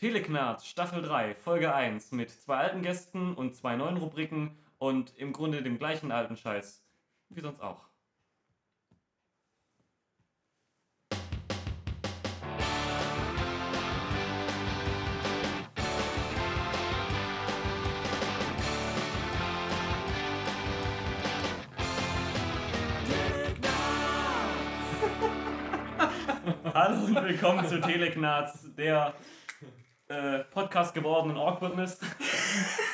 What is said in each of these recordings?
Teleknarz, Staffel 3, Folge 1 mit zwei alten Gästen und zwei neuen Rubriken und im Grunde dem gleichen alten Scheiß. Wie sonst auch. Hallo und willkommen zu Teleknarz, der äh, Podcast gewordenen Awkwardness.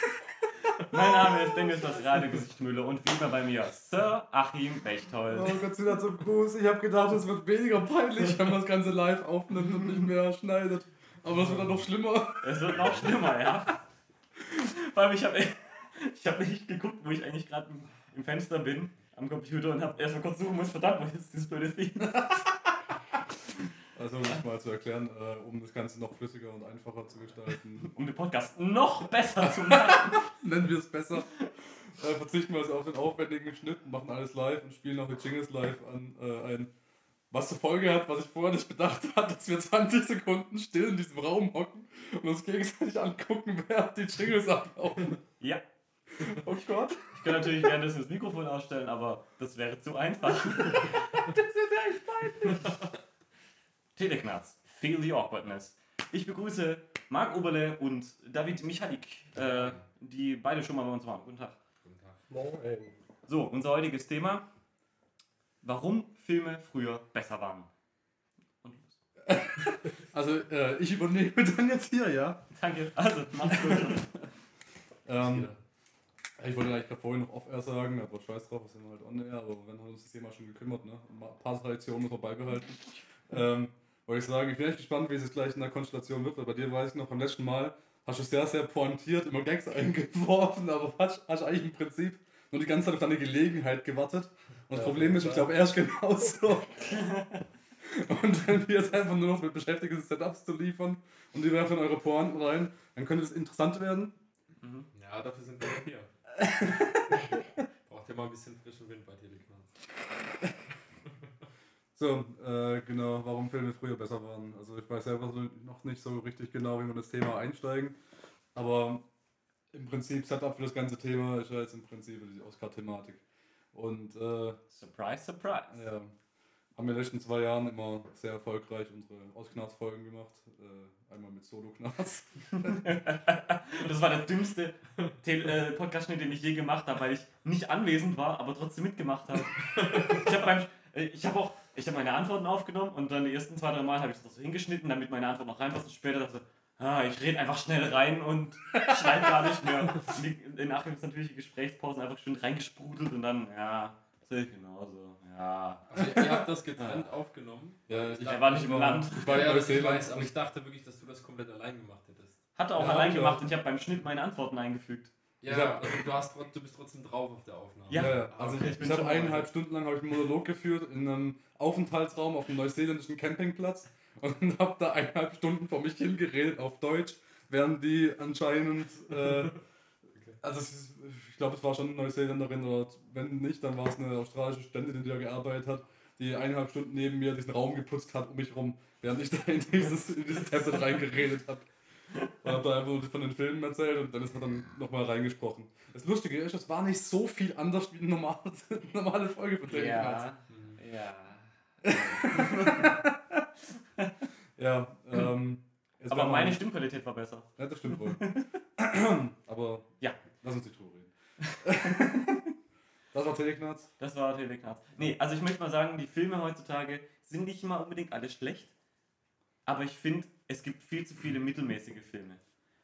mein Name ist Dennis, das Radiogesicht Müller und wie immer bei mir Sir Achim Bechtold. Oh Gott sei Dank zum Gruß. Ich habe gedacht, es wird weniger peinlich, wenn man das Ganze live aufnimmt und nicht mehr schneidet. Aber es wird dann noch schlimmer. Es wird noch schlimmer, ja. Vor allem, ich habe ich hab nicht geguckt, wo ich eigentlich gerade im Fenster bin, am Computer und habe erstmal kurz suchen müssen, verdammt, was ist dieses blöde Ding? Also, um es mal zu erklären, äh, um das Ganze noch flüssiger und einfacher zu gestalten, Um den Podcast noch besser zu machen. nennen wir es besser, äh, verzichten wir also auf den aufwendigen Schnitt und machen alles live und spielen auch die Jingles live an äh, ein. Was zur Folge hat, was ich vorher nicht bedacht hatte, dass wir 20 Sekunden still in diesem Raum hocken und uns gegenseitig angucken, während die Jingles ablaufen. Ja. Oh Gott. Ich kann natürlich währenddessen das Mikrofon ausstellen, aber das wäre zu einfach. das ist echt peinlich. Teleknarz, Feel the Awkwardness. Ich begrüße Marc Oberle und David Michalik, äh, die beide schon mal bei uns waren. Guten Tag. Guten Tag. Moin. So, unser heutiges Thema: Warum Filme früher besser waren. Und los. Also, äh, ich übernehme dann jetzt hier, ja? Danke. Also, mach's gut. Ähm, ich wollte eigentlich gerade vorhin noch off-air sagen, aber scheiß drauf, wir sind halt on-air, aber wenn hat uns das Thema schon gekümmert, ne? Ein paar Traditionen muss man beibehalten. Ähm, wollte ich sagen, ich bin echt gespannt, wie es gleich in der Konstellation wird, weil bei dir weiß ich noch, beim letzten Mal hast du sehr, sehr pointiert immer Gags eingeworfen, aber hast, hast eigentlich im Prinzip nur die ganze Zeit auf deine Gelegenheit gewartet. Und das Ja, Problem ist, ich glaube, er ist genauso. Und wenn wir jetzt einfach nur noch mit beschäftigt sind, Setups zu liefern und die werfen eure Pointen rein, dann könnte das interessant werden. Mhm. Ja, dafür sind wir hier. Braucht ja mal ein bisschen frischen Wind bei Teleknarz. So, äh, genau, warum Filme früher besser waren. Also ich weiß selber so noch nicht so richtig genau, wie man das Thema einsteigen. Aber im Prinzip Setup für das ganze Thema ist ja jetzt im Prinzip die Oscar-Thematik. Und äh, Surprise, surprise. ja, haben wir in den letzten zwei Jahren immer sehr erfolgreich unsere Ausknarz-Folgen gemacht. Äh, einmal mit Solo-Knarz. das war der dümmste äh, Podcast-Schnitt, den ich je gemacht habe, weil ich nicht anwesend war, aber trotzdem mitgemacht habe. Ich habe äh, ich habe auch ich habe meine Antworten aufgenommen und dann die ersten zwei, drei Mal habe ich das so hingeschnitten, damit meine Antwort noch reinpasst und später dachte ich, ah, ich rede einfach schnell rein und schneide gar nicht mehr. In Nachhinein ist natürlich die Gesprächspausen einfach schön reingesprudelt und dann, ja, sehe ich genauso, ja. Also, ihr habt das getrennt aufgenommen. Ja, ich, Er war nicht im Land. Ich war ja, das ich weiß, aber ich dachte wirklich, dass du das komplett allein gemacht hättest. Hatte auch Ja, allein ja. gemacht und ich habe beim Schnitt meine Antworten eingefügt. Ja, also du, hast, du bist trotzdem drauf auf der Aufnahme. Ja. Ja. Also okay, ich, ich habe eineinhalb dabei. Stunden lang habe ich einen Monolog geführt in einem Aufenthaltsraum auf einem neuseeländischen Campingplatz und habe da eineinhalb Stunden vor mich hingeredet auf Deutsch, während die anscheinend, äh, also ist, ich glaube es war schon eine Neuseeländerin oder wenn nicht, dann war es eine australische Studentin, die da gearbeitet hat, die eineinhalb Stunden neben mir diesen Raum geputzt hat um mich rum, während ich da in dieses, in dieses Tablet reingeredet habe. Hab da einfach von den Filmen erzählt und Dennis hat dann nochmal reingesprochen. Das Lustige ist, es war nicht so viel anders wie eine normale, normale Folge von Knarz. Mhm. ja. Ja, ähm. Aber meine Stimmqualität war besser. Ja, das stimmt wohl. Aber. Ja. Lass uns nicht drüber reden. das war Teleknarz. Das war Teleknarz. Nee, also ich möchte mal sagen, die Filme heutzutage sind nicht immer unbedingt alle schlecht, aber ich finde, es gibt viel zu viele mittelmäßige Filme.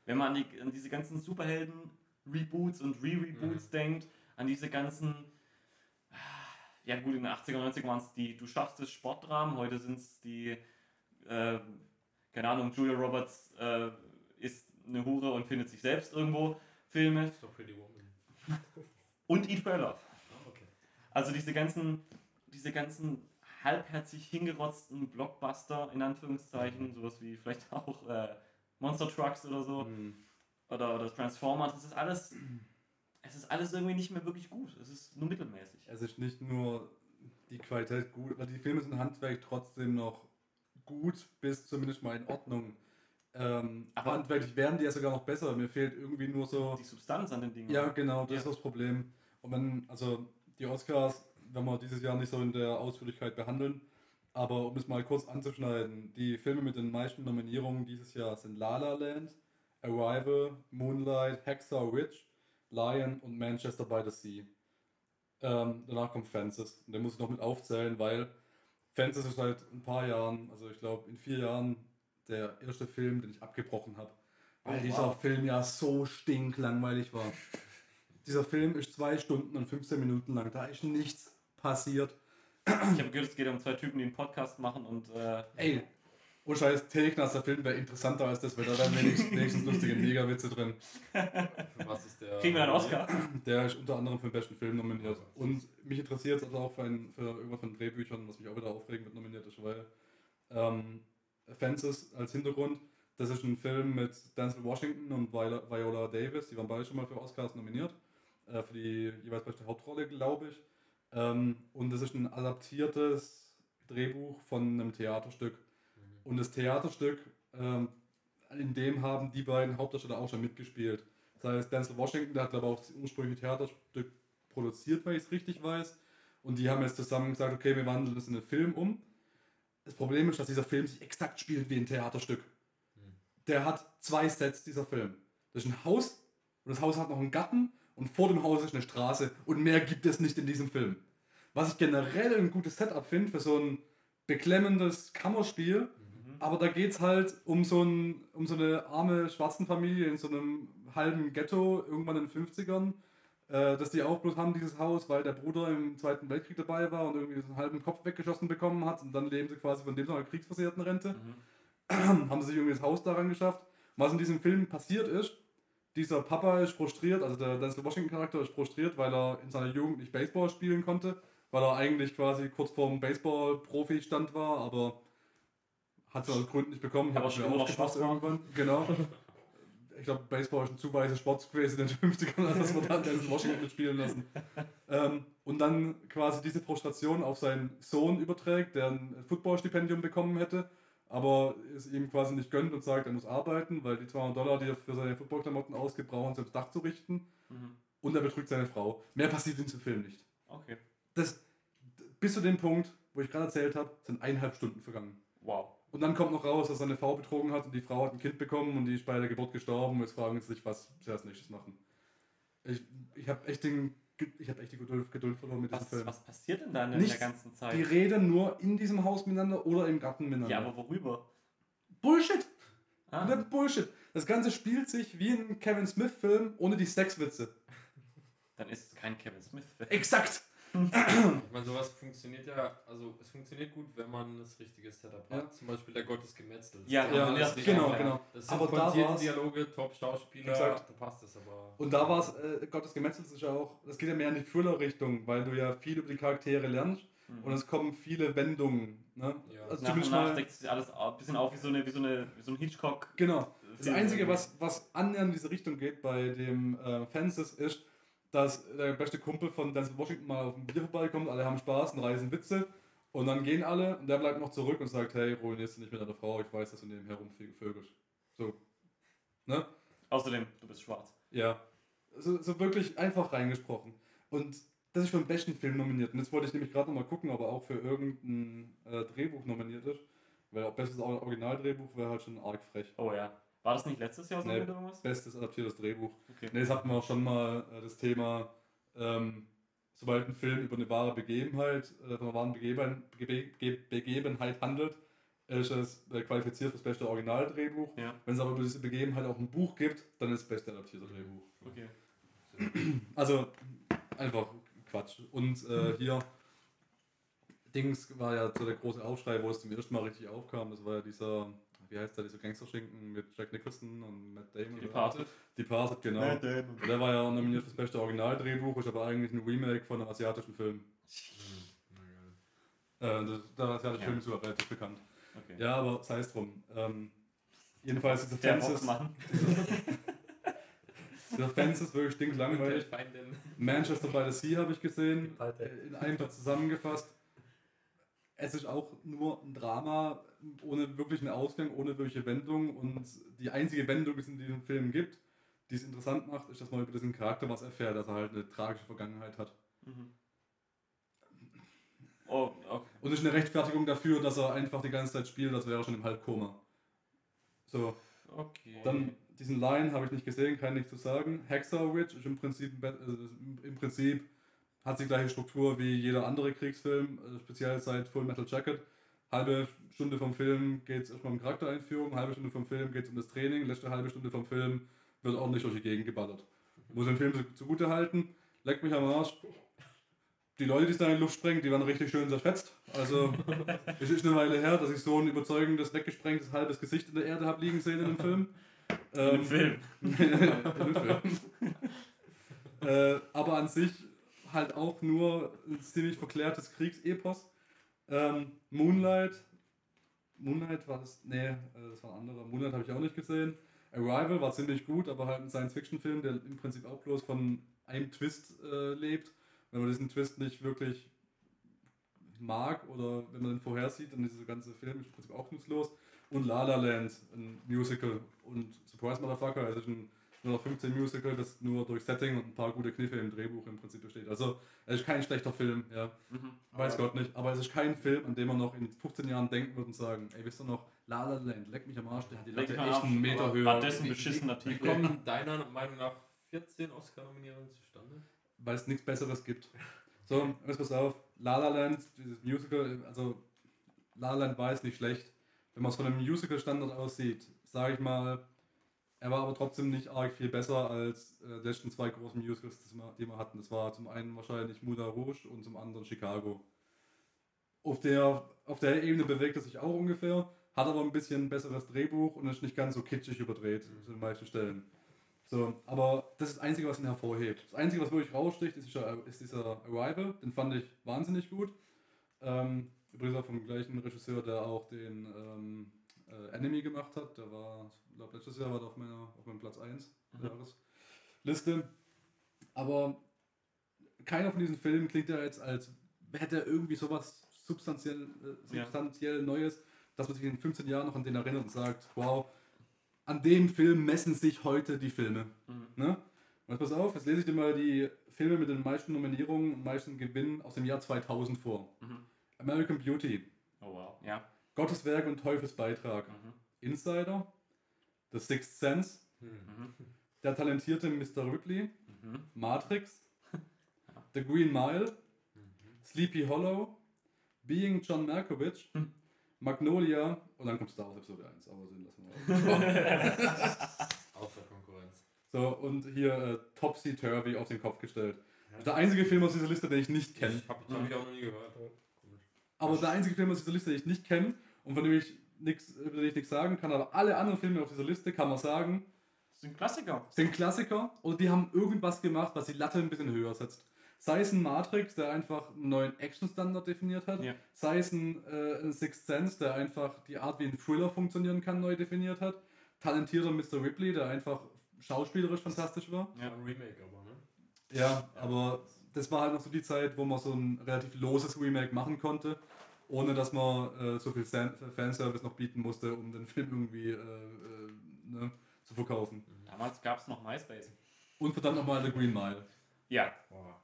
Wenn man an, die, an diese ganzen Superhelden-Reboots und Re-Reboots denkt, an diese ganzen, ja gut, in den 80er, 90er waren es die Du schaffst es Sportdramen, heute sind es die, äh, keine Ahnung, Julia Roberts äh, ist eine Hure und findet sich selbst irgendwo Filme doch Pretty Woman. und Eat, Pray, Love. Ah. Also diese ganzen, diese ganzen halbherzig hingerotzten Blockbuster, in Anführungszeichen, sowas wie vielleicht auch äh, Monster Trucks oder so, oder, oder Transformers, das ist alles, es ist alles irgendwie nicht mehr wirklich gut. Es ist nur mittelmäßig. Es ist nicht nur die Qualität gut, aber die Filme sind handwerklich trotzdem noch gut bis zumindest mal in Ordnung. Äh, ähm, Aber- handwerklich wären die ja sogar noch besser. Mir fehlt irgendwie nur so. Die Substanz an den Dingen. Ja, genau, das ist Ja. das Problem. Und wenn, also die Oscars, wenn wir dieses Jahr nicht so in der Ausführlichkeit behandeln, aber um es mal kurz anzuschneiden, die Filme mit den meisten Nominierungen dieses Jahr sind La La Land, Arrival, Moonlight, Hacksaw Ridge, Lion und Manchester by the Sea. Ähm, danach kommt Fences. Und den muss ich noch mit aufzählen, weil Fences ist seit ein paar Jahren, also ich glaube in vier Jahren, der erste Film, den ich abgebrochen habe. Weil Oh, dieser wow. Film ja so stinklangweilig war. Dieser Film ist zwei Stunden und 15 Minuten lang. Da ist nichts passiert. Ich habe gehört, es geht um zwei Typen, die einen Podcast machen und äh, Ey, oh scheiß Teknas, der Film wäre interessanter als das, weil da wären wenigstens, wenigstens lustige Negerwitze drin. Für was ist der? kriegen wir einen Oscar. Der ist unter anderem für den besten Film nominiert. Und mich interessiert es also auch für, ein, für irgendwas von Drehbüchern, was mich auch wieder aufregen wird, nominiert ist, weil ähm, Fences als Hintergrund, das ist ein Film mit Denzel Washington und Viola, Viola Davis, die waren beide schon mal für Oscars nominiert, äh, für die jeweils beste Hauptrolle, glaube ich. Ähm, und das ist ein adaptiertes Drehbuch von einem Theaterstück. Und das Theaterstück, ähm, in dem haben die beiden Hauptdarsteller auch schon mitgespielt. Das heißt, Denzel Washington, der hat ich auch das ursprüngliche Theaterstück produziert, wenn ich es richtig weiß. Und die haben jetzt zusammen gesagt, okay, wir wandeln das in einen Film um. Das Problem ist, dass dieser Film sich exakt spielt wie ein Theaterstück. Der hat zwei Sets, dieser Film. Das ist ein Haus und das Haus hat noch einen Garten und vor dem Haus ist eine Straße und mehr gibt es nicht in diesem Film. Was ich generell ein gutes Setup finde für so ein beklemmendes Kammerspiel, aber da geht es halt um so, ein, um so eine arme Schwarzenfamilie in so einem halben Ghetto irgendwann in den 50ern, äh, dass die auch bloß haben, dieses Haus, weil der Bruder im Zweiten Weltkrieg dabei war und irgendwie so einen halben Kopf weggeschossen bekommen hat und dann leben sie quasi von dem so einer kriegsversehrten Rente. haben sie sich irgendwie das Haus daran geschafft. Was in diesem Film passiert ist, dieser Papa ist frustriert, also der Denzel Washington Charakter ist frustriert, weil er in seiner Jugend nicht Baseball spielen konnte, weil er eigentlich quasi kurz vorm Baseball-Profi-Stand war, aber hat es aus Gründen nicht bekommen. Ich schon immer noch Spaß irgendwann. Genau. Ich glaube, Baseball ist ein zu weißer Sport gewesen in den 50ern, als dass man dann Denzel Washington spielen lassen. Ähm, und dann quasi diese Frustration auf seinen Sohn überträgt, der ein Footballstipendium bekommen hätte, aber es ihm quasi nicht gönnt und sagt, er muss arbeiten, weil die 200 Dollar, die er für seine Footballklamotten ausgibt, brauchen sie ums Dach zu richten. Mhm. Und er betrügt seine Frau. Mehr passiert in diesem Film nicht. Okay. Das, bis zu dem Punkt, wo ich gerade erzählt habe, sind eineinhalb Stunden vergangen. Wow. Und dann kommt noch raus, dass seine Frau betrogen hat und die Frau hat ein Kind bekommen und die ist bei der Geburt gestorben. Und jetzt fragen sie sich, was sie als nächstes machen. Ich, ich habe echt, den, ich hab echt die Geduld, Geduld verloren mit diesem Was, Film. was passiert denn da in Nichts. der ganzen Zeit? Die reden nur in diesem Haus miteinander oder im Garten miteinander. ja, aber worüber? Bullshit! Ah, Komplett Bullshit! Das Ganze spielt sich wie ein Kevin Smith-Film ohne die Sexwitze. dann ist es kein Kevin Smith-Film. Exakt! Ich meine, sowas funktioniert ja, also es funktioniert gut, wenn man das richtige Setup Ja. hat. Zum Beispiel der Gott des Gemetzels. Ja, ja, ja, das genau, einfach- genau. Das sind Aber da Dialoge, Top-Schauspieler, da passt es aber. Und da war es, äh, Gottes Gemetzels ist ja auch, das geht ja mehr in die Thriller-Richtung, weil du ja viel über die Charaktere lernst Mhm. und es kommen viele Wendungen. Ne? Ja. Also nach und zumindest nach mal, deckt sich alles ein bisschen auf wie so, eine, wie so, eine, wie so ein Hitchcock. genau. Das Einzige, was, was annähernd in diese Richtung geht bei dem äh, Fences, ist, dass der beste Kumpel von Denzel Washington mal auf ein Bier vorbeikommt, alle haben Spaß und reißen Witze und dann gehen alle und der bleibt noch zurück und sagt, hey, ruinierst du nicht mit deiner Frau, ich weiß, dass du nebenher rumvögelst. So. Ne? Außerdem, du bist schwarz. Ja. So, so wirklich einfach reingesprochen. Und das ist für den besten Film nominiert. Und jetzt wollte ich nämlich gerade nochmal gucken, ob er auch für irgendein äh, Drehbuch nominiert ist. Weil auch bestes Or- Originaldrehbuch wäre halt schon arg frech. Oh ja. War das nicht letztes Jahr so Nee. oder irgendwas? Bestes adaptiertes Drehbuch. Okay. Ne, das hatten wir auch schon mal äh, das Thema, ähm, sobald ein Film über eine wahre Begebenheit, äh, von einer wahren Begeben, Bege- Ge- Begebenheit handelt, ist es äh, qualifiziert fürs beste Originaldrehbuch. Ja. Wenn es aber über diese Begebenheit auch ein Buch gibt, dann ist es beste adaptierte Drehbuch. Okay. Also einfach Quatsch. Und äh, hier Dings war ja so der große Aufschrei, wo es zum ersten Mal richtig aufkam. Das war ja dieser, wie heißt der, dieser Gangsterschinken mit Jack Nicholson und Matt Damon. Departed. Departed, genau. Und der war ja nominiert fürs beste Originaldrehbuch, ist aber eigentlich ein Remake von einem asiatischen Film. Äh, das, der asiatische Ja. Film ist sogar relativ bekannt. Okay. Ja, aber sei es drum. Ähm, jedenfalls diese Der Fences, machen. dieser Fences wirklich stinklangweilig. Manchester by the Sea habe ich gesehen, in einem Satz zusammengefasst. Es ist auch nur ein Drama ohne wirklichen Ausgang, ohne wirkliche Wendung. Und die einzige Wendung, die es in diesem Film gibt, die es interessant macht, ist, dass man über diesen Charakter was erfährt, dass er halt eine tragische Vergangenheit hat. Mhm. Oh, okay. Und ist eine Rechtfertigung dafür, dass er einfach die ganze Zeit spielt, als wäre er schon im Halbkoma. So, Okay. dann diesen Line habe ich nicht gesehen, kann nichts zu sagen. Hexer Witch ist im Prinzip, also im Prinzip hat sie die gleiche Struktur wie jeder andere Kriegsfilm, also speziell seit Full Metal Jacket. Halbe Stunde vom Film geht es erstmal um Charaktereinführung, halbe Stunde vom Film geht es um das Training, letzte halbe Stunde vom Film wird ordentlich durch die Gegend geballert. Muss den Film zu- zugute halten, leckt mich am Arsch. Die Leute, die es da in die Luft sprengen, die waren richtig schön zerfetzt. Also, es ist eine Weile her, dass ich so ein überzeugendes, weggesprengtes halbes Gesicht in der Erde habe liegen sehen in dem Film. In dem Ähm, Film. in dem Film. äh, aber an sich halt auch nur ein ziemlich verklärtes Kriegsepos. Ähm, Moonlight. Moonlight war das. Nee, äh, das war ein anderer. Moonlight habe ich auch nicht gesehen. Arrival war ziemlich gut, aber halt ein Science-Fiction-Film, der im Prinzip auch bloß von einem Twist äh, lebt. Wenn man diesen Twist nicht wirklich mag oder wenn man den vorhersieht, dann ist dieser ganze Film im Prinzip auch nutzlos. Und La La Land, ein Musical und Surprise Motherfucker, also ein 15 Musical, das nur durch Setting und ein paar gute Kniffe im Drehbuch im Prinzip besteht. Also es ist kein schlechter Film, ja. Mhm. Weiß Aber- Gott nicht. Aber es ist kein Film, an dem man noch in 15 Jahren denken wird und sagen, ey, wisst ihr noch, La La Land, leck mich am Arsch, der hat die Latte echt einen Meter höher. war das- ein Wie- beschissener Wie Titel. kommen deiner Meinung nach 14 Oscar-Nominierungen zustande? weil es nichts Besseres gibt. So, jetzt pass auf, La La Land, dieses Musical, also La La Land war jetzt nicht schlecht. Wenn man es von einem Musical-Standard aussieht, sage ich mal, er war aber trotzdem nicht arg viel besser als äh, die letzten zwei großen Musicals, die wir, hatten. Das war zum einen wahrscheinlich Moulin Rouge und zum anderen Chicago. Auf der, auf der Ebene bewegt er sich auch ungefähr, hat aber ein bisschen besseres Drehbuch und ist nicht ganz so kitschig überdreht zu den meisten Stellen. So, aber das ist das Einzige, was ihn hervorhebt. Das Einzige, was wirklich raussticht, ist dieser, ist dieser Arrival. Den fand ich wahnsinnig gut. Ähm, übrigens auch vom gleichen Regisseur, der auch den ähm, äh, Enemy gemacht hat. Der war, ich glaube, letztes Jahr war der auf, meiner, auf meinem Platz 1 der Mhm. Jahresliste. Aber keiner von diesen Filmen klingt ja jetzt, als hätte er irgendwie sowas substanziell, äh, Ja. substanziell Neues, dass man sich in 15 Jahren noch an den erinnert und sagt, wow, an dem Film messen sich heute die Filme. Mhm. Ne? Und jetzt pass auf, jetzt lese ich dir mal die Filme mit den meisten Nominierungen und meisten Gewinnen aus dem Jahr 2000 vor. Mhm. American Beauty, Oh wow. Ja. Gottes Werk und Teufels Beitrag, Mhm. Insider, The Sixth Sense, Hm. Mhm. Der talentierte Mr. Ripley, Mhm. Matrix, The Green Mile, Sleepy Hollow, Being John Malkovich, Hm. Magnolia und dann kommt Star Wars Episode 1, aber den lassen wir mal. Außer Konkurrenz. So, und hier äh, Topsy Turvy auf den Kopf gestellt. Ja. Der einzige Film aus dieser Liste, den ich nicht kenne. Ich habe hab ich auch noch nie gehört. Aber der einzige Film aus dieser Liste, den ich nicht kenne und von dem ich nichts, über den ich nichts sagen kann, aber alle anderen Filme auf dieser Liste kann man sagen, sind Klassiker. sind Klassiker oder die haben irgendwas gemacht, was die Latte ein bisschen höher setzt. Sei es ein Matrix, der einfach einen neuen Action-Standard definiert hat, Ja. sei es ein, äh, ein Sixth Sense, der einfach die Art, wie ein Thriller funktionieren kann, neu definiert hat. Talentierter Mr. Ripley, der einfach schauspielerisch fantastisch war. Ja. Ja. Ein Remake aber, ne? Ja, aber das war halt noch so die Zeit, wo man so ein relativ loses Remake machen konnte, ohne dass man äh, so viel San Fanservice noch bieten musste, um den Film irgendwie äh, äh, ne, zu verkaufen. Damals gab es noch MySpace. Und verdammt nochmal The Green Mile. Ja. Boah.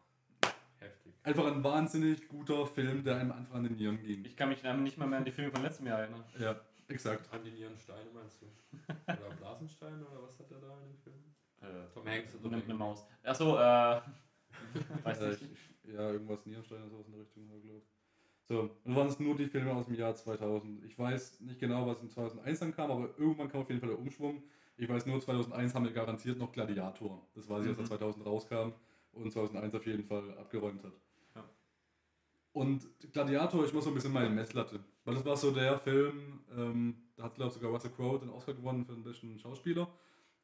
Heftig. Einfach ein wahnsinnig guter Film, der einem einfach an den Nieren ging. Ich kann mich nicht mal mehr an die Filme von letztem Jahr erinnern. Ja, exakt. An die Nierensteine meinst du? Oder Blasensteine oder was hat er da in dem Film? Äh, Tom Hanks oder nimmt eine. Maus. Achso, äh. weiß Äh, nicht. ich, ich, ja, irgendwas Nierenstein oder sowas in der Richtung, glaube ich. So, und waren es nur die Filme aus dem Jahr 2000. Ich weiß nicht genau, was in 2001 dann kam, aber irgendwann kam auf jeden Fall der Umschwung. Ich weiß nur, 2001 haben wir garantiert noch Gladiator. Das weiß ich, als er Mhm. 2000 rauskam und 2001 auf jeden Fall abgeräumt hat. Ja. Und Gladiator ist immer so ein bisschen meine Messlatte. Weil das war so der Film, ähm, da hat, glaube ich, sogar Russell Crowe den Oscar gewonnen für den besten Schauspieler.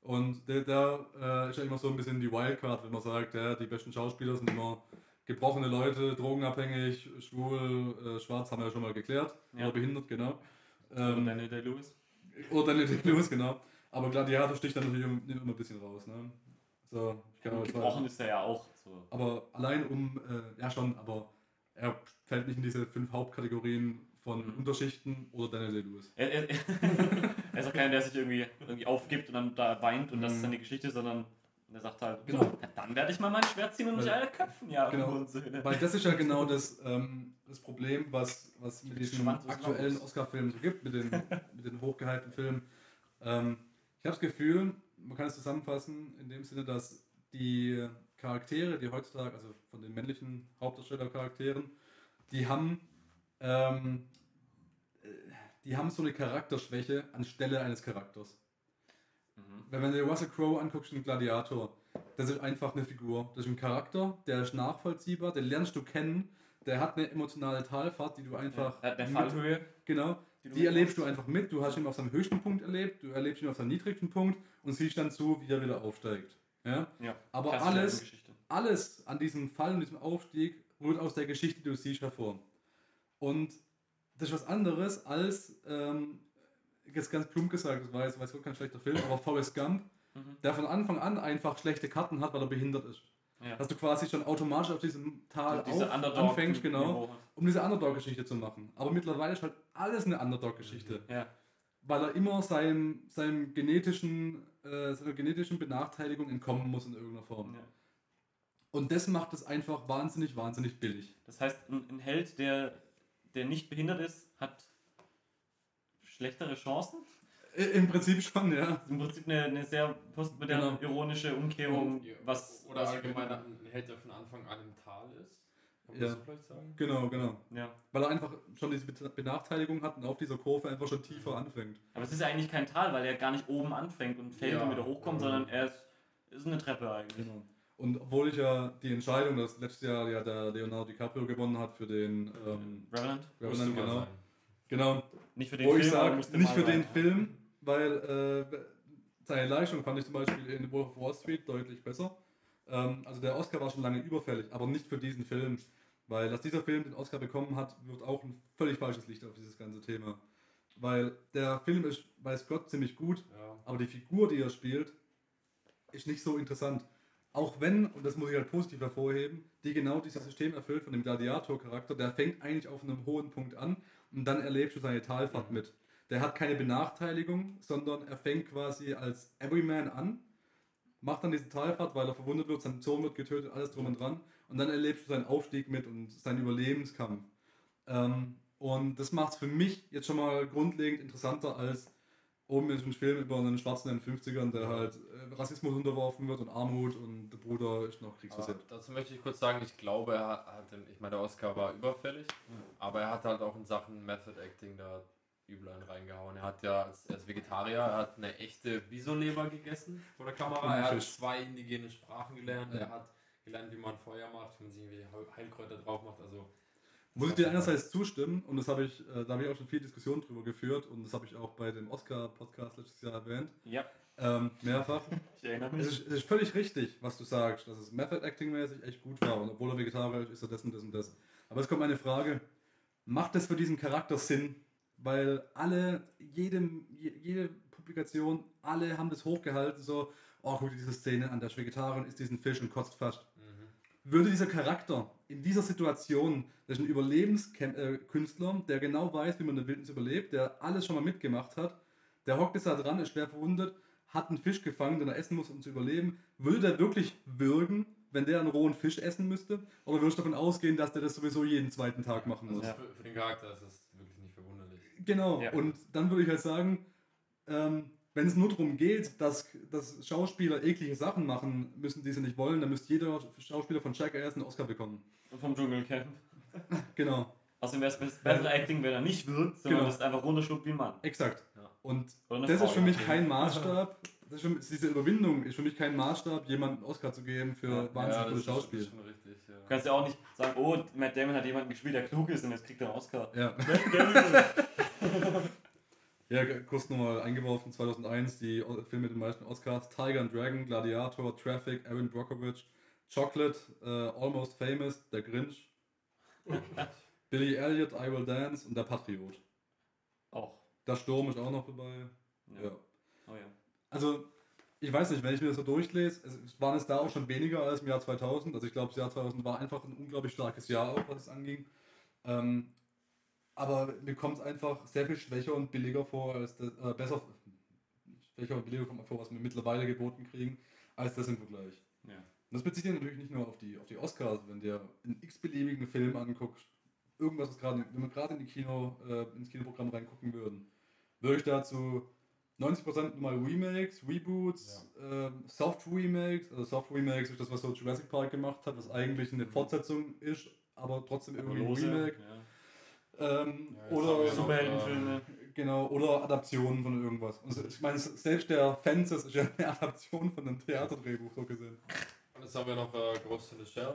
Und der, der äh, ist ja immer so ein bisschen die Wildcard, wenn man sagt, ja, die besten Schauspieler sind immer gebrochene Leute, drogenabhängig, schwul, äh, schwarz, haben wir ja schon mal geklärt. Ja. Oder behindert, genau. Und Ähm, Daniel Day-Lewis. oder Daniel Day-Lewis, genau. Aber Gladiator sticht dann natürlich immer ein bisschen raus. Ne? So, ich kann Und gebrochen ist er ja auch. So. aber allein um, äh, ja schon, aber er fällt nicht in diese fünf Hauptkategorien von Mhm. Unterschichten oder Daniel Day-Lewis. Er, er, er ist auch keiner, der sich irgendwie, irgendwie aufgibt und dann da weint und das ist Mhm. dann die Geschichte, sondern er sagt halt, Genau. so, dann werde ich mal mein Schwert ziehen und mich alle köpfen, ja, Genau. Weil das ist ja genau das, ähm, das Problem, was, was mit diesen ist aktuellen. Oscar-Filmen so gibt, mit den, mit den hochgehypten Filmen. Ähm, ich habe das Gefühl, man kann es zusammenfassen in dem Sinne, dass die Charaktere, die heutzutage, also von den männlichen Hauptdarsteller-Charakteren, die haben, ähm, äh, die haben so eine Charakterschwäche anstelle eines Charakters. Mhm. Wenn man dir Russell Crowe anguckt, ein Gladiator, das ist einfach eine Figur. Das ist ein Charakter, der ist nachvollziehbar, den lernst du kennen, der hat eine emotionale Talfahrt, die du einfach. Ja, der mit- Fallhöhe, Genau, die du die erlebst du einfach mit. Du hast ihn auf seinem höchsten Punkt erlebt, du erlebst ihn auf seinem niedrigsten Punkt und siehst dann zu, wie er wieder aufsteigt. Ja? Ja, Aber alles, alles an diesem Fall und diesem Aufstieg rührt aus der Geschichte, die du siehst, hervor. Und das ist was anderes als, ähm, jetzt ganz plump gesagt, das war jetzt weiß Gott kein schlechter Film, aber Forrest Gump, Mhm. der von Anfang an einfach schlechte Karten hat, weil er behindert ist. Ja. Dass du quasi schon automatisch auf diesem Tal Diese auf, Underdog- anfängst, genau, um diese Underdog-Geschichte zu machen. Aber mittlerweile ist halt alles eine Underdog-Geschichte Ja, weil er immer seinem, seinem genetischen, äh, seiner genetischen Benachteiligung entkommen muss in irgendeiner Form. ja. Und das macht es einfach wahnsinnig, wahnsinnig billig. Das heißt, ein, ein Held, der, der nicht behindert ist, hat schlechtere Chancen. I- Im Prinzip schon, ja. Das ist im Prinzip eine, eine sehr postmoderne, Genau. ironische Umkehrung, Ja, was. Oder was allgemein ein Held, der von Anfang an im Tal ist. Kann man Ja. das vielleicht sagen? Genau, genau. Ja. Weil er einfach schon diese Be- Benachteiligung hat und auf dieser Kurve einfach schon tiefer anfängt. Aber es ist ja eigentlich kein Tal, weil er gar nicht oben anfängt und fällt Ja. und wieder hochkommt, Ja. sondern er ist, ist eine Treppe eigentlich. Genau. Und obwohl ich ja die Entscheidung, dass letztes Jahr ja der Leonardo DiCaprio gewonnen hat für den ähm, Revenant? Revenant, genau. sein. genau, Nicht für den Film, aber sage, musste nicht für den Film, weil äh, seine Leistung fand ich zum Beispiel in Wolf of Wall Street deutlich besser. Ähm, also der Oscar war schon lange überfällig, aber nicht für diesen Film. Weil dass dieser Film den Oscar bekommen hat, wird auch ein völlig falsches Licht auf dieses ganze Thema. Weil der Film ist, weiß Gott, ziemlich gut, Ja. aber die Figur, die er spielt, ist nicht so interessant. Auch wenn, und das muss ich halt positiv hervorheben, die genau dieses System erfüllt von dem Gladiator-Charakter, der fängt eigentlich auf einem hohen Punkt an und dann erlebst du seine Talfahrt mit. Der hat keine Benachteiligung, sondern er fängt quasi als Everyman an, macht dann diese Talfahrt, weil er verwundet wird, sein Sohn wird getötet, alles drum und dran. Und dann erlebst du seinen Aufstieg mit und seinen Überlebenskampf. Ähm, und das macht es für mich jetzt schon mal grundlegend interessanter als oben ist ein Film über einen Schwarzen in den 50ern, der halt äh, Rassismus unterworfen wird und Armut und der Bruder ist noch Aber kriegsversiert. dazu möchte ich kurz sagen, ich glaube, er hat, ich meine, der Oscar war überfällig, aber er hat halt auch in Sachen Method Acting da übel einen reingehauen. Er hat ja als, als Vegetarier, er hat eine echte Bisoleber gegessen vor der Kamera, er hat zwei indigene Sprachen gelernt, er hat gelernt, wie man Feuer macht, wie man sich irgendwie Heilkräuter drauf macht, also Muss ich dir einerseits zustimmen und das habe ich, äh, da habe ich auch schon viel Diskussion drüber geführt und das habe ich auch bei dem Oscar-Podcast letztes Jahr erwähnt, Ja, ähm, mehrfach. ich erinnere Es mich. ist, es ist völlig richtig, was du sagst, dass es Method Acting mäßig echt gut war und obwohl er Vegetarier ist, ist er das und das und das. Aber es kommt meine Frage, macht das für diesen Charakter Sinn? Weil alle, jedem, je- jede Publikation, alle haben das hochgehalten, so, oh, guck diese Szene an, der ist Vegetarier, isst diesen Fisch und kotzt fast. mhm. Würde dieser Charakter in dieser Situation, das ist ein Überlebenskünstler, der genau weiß, wie man in der Wildnis überlebt, der alles schon mal mitgemacht hat, der hockt jetzt da dran, ist schwer verwundet, hat einen Fisch gefangen, den er essen muss, um zu überleben. Würde der wirklich würgen, wenn der einen rohen Fisch essen müsste? Oder würdest du davon ausgehen, dass der das sowieso jeden zweiten Tag machen Also muss? Ja. für, für den Charakter ist das wirklich nicht verwunderlich. Genau, Ja. und dann würde ich halt sagen, ähm, wenn es nur darum geht, dass, dass Schauspieler eklige Sachen machen müssen, die sie nicht wollen, dann müsste jeder Schauspieler von Jackass einen Oscar bekommen. Und vom Dschungelcamp. Genau, Außerdem wäre es Battle Acting, wenn er nicht wirkt, sondern Genau. das einfach runterschluckt wie ein Mann. exakt. Ja. Und das Frau, ist für mich nachdem. kein Maßstab. Das ist für mich, diese Überwindung ist für mich kein Maßstab, jemandem einen Oscar zu geben für Ja, wahnsinnig das gutes ist- das Schauspiel. ist schon richtig, ja. Du kannst ja auch nicht sagen, oh, Matt Damon hat jemanden gespielt, der klug ist und jetzt kriegt er einen Oscar. Ja. Ja, kurz nochmal eingeworfen, 2001, die Filme mit den meisten Oscars, Tiger and Dragon, Gladiator, Traffic, Aaron Brockovich, Chocolate, äh, Almost Famous, Der Grinch, Billy Elliot, I Will Dance und Der Patriot. auch. Der Sturm ist auch noch dabei. Ja. Ja. Oh ja. Also, ich weiß nicht, wenn ich mir das so durchlese, es waren es da auch schon weniger als im Jahr 2000. Also ich glaube, das Jahr 2000 war einfach ein unglaublich starkes Jahr auch, was es anging. Ähm, aber mir kommt es einfach sehr viel schwächer und billiger vor, als das, äh, besser, schwächer und billiger vor, was wir mittlerweile geboten kriegen, als das im Vergleich. Ja. Und das bezieht sich natürlich nicht nur auf die, auf die Oscars, wenn dir einen x-beliebigen Film anguckst, irgendwas, was gerade, wenn wir gerade in die Kino, äh, ins Kinoprogramm reingucken würden, würde ich dazu 90% mal Remakes, Reboots, ähm, Soft Remakes, also Soft Remakes ist das, was so Jurassic Park gemacht hat, was eigentlich eine Fortsetzung ist, aber trotzdem irgendwie ein Remake. ja. Ähm, Ja, oder Superheldenfilme. Genau, oder Adaptionen von irgendwas. Und ich meine, selbst der Fences ist ja eine Adaption von einem Theaterdrehbuch so gesehen. Und jetzt haben wir noch äh, Ghost in the Shell,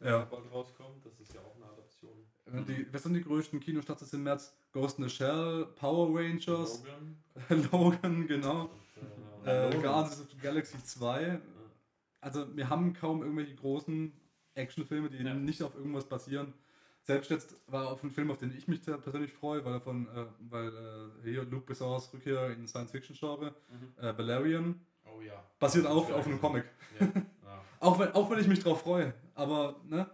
der Ja. bald rauskommt. Das ist ja auch eine Adaption. Wenn Die, was sind die größten Kinostarts im März? Ghost in the Shell, Power Rangers, Logan. Logan, genau. Und, äh, Äh, Logan. Guardians of the Galaxy 2. Also wir haben kaum irgendwelche großen Actionfilme, die Ja. nicht auf irgendwas basieren. Selbst jetzt war auf ein Film, auf den ich mich persönlich freue, weil er von, äh, weil äh, hier Luke Bessars Rückkehr in Science-Fiction-Genre, Mhm. äh, Valerian, oh ja. basiert auch auf einem. Comic. Ja. Ja. Auch wenn, auch wenn ich mich drauf freue. Aber ne,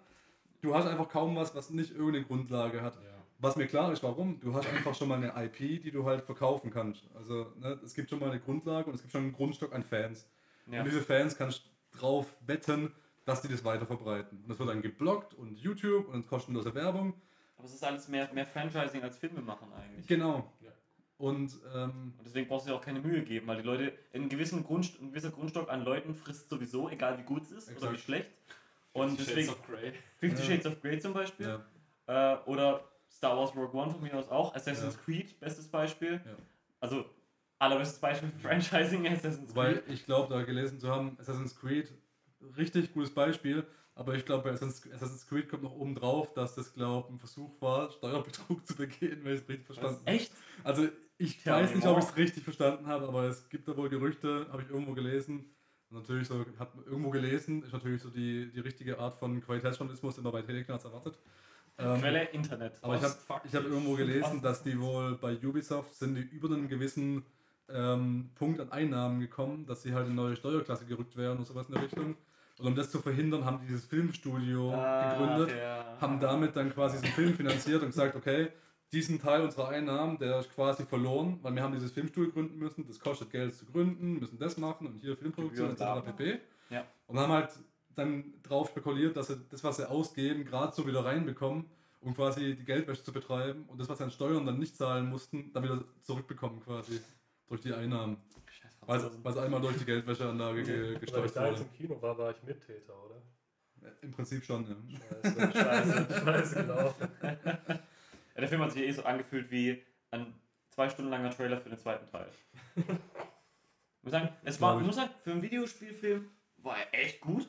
du hast einfach kaum was, was nicht irgendeine Grundlage hat. Was mir klar ist, warum? Du hast einfach schon mal eine IP, die du halt verkaufen kannst. Also ne, es gibt schon mal eine Grundlage und es gibt schon einen Grundstock an Fans. Und diese Fans kannst drauf wetten, dass die das weiter verbreiten. Und das wird dann geblockt und YouTube und kostenlose Werbung. Aber es ist alles mehr, mehr Franchising als Filme machen eigentlich. Genau. Ja. Und ähm, Und deswegen brauchst du dir auch keine Mühe geben, weil die Leute, einen gewissen Grund, ein gewisser Grundstock an Leuten frisst sowieso, egal wie gut es ist oder Exakt. wie schlecht. Und Fifty deswegen Shades of Grey. Fifty. Shades of Grey zum Beispiel. ja, Äh, oder Star Wars Rogue One von mir aus auch. Assassin's Ja. Creed, bestes Beispiel. Ja. Also, allerbestes Beispiel für Franchising Assassin's Creed. ich glaube, da gelesen zu haben, Assassin's Creed, richtig gutes Beispiel. Aber ich glaube, bei Assassin's Creed kommt noch oben drauf, dass das, glaube ein Versuch war, Steuerbetrug zu begehen, wenn ich es richtig verstanden habe. Echt? Also ich Tja, weiß nicht, ob ich es richtig verstanden habe, aber es gibt da wohl Gerüchte, habe ich irgendwo gelesen. Und natürlich so, hat man irgendwo gelesen, ist natürlich so die, die richtige Art von Qualitätsjournalismus, den man bei Telegnaz erwartet. Ähm, Quelle Internet. aber ich habe ich hab irgendwo gelesen, dass die wohl bei Ubisoft sind die über einen gewissen ähm, Punkt an Einnahmen gekommen, dass sie halt in eine neue Steuerklasse gerückt werden oder sowas in der Richtung. Und um das zu verhindern, haben die dieses Filmstudio Ah, gegründet ja. haben damit dann quasi diesen Film finanziert und gesagt, okay, diesen Teil unserer Einnahmen, der ist quasi verloren, weil wir haben dieses Filmstudio gründen müssen, das kostet Geld zu gründen, müssen das machen und hier Filmproduktion etc. pp. Ja. Und haben halt dann drauf spekuliert, dass sie das, was sie ausgeben, gerade so wieder reinbekommen, um quasi die Geldwäsche zu betreiben und das, was sie an Steuern dann nicht zahlen mussten, dann wieder zurückbekommen quasi durch die Einnahmen. Franzosen. es einmal durch die Geldwäscheanlage ge Weil ich gesteuert da jetzt wurde. im Kino war, war ich Mittäter, oder? Im Prinzip schon, ja. Scheiße, scheiße, scheiße, genau. Ja, der Film hat sich eh so angefühlt wie ein zwei Stunden langer Trailer für den zweiten Teil. ich muss sagen, es war, ich ich. muss sagen, für einen Videospielfilm war er echt gut.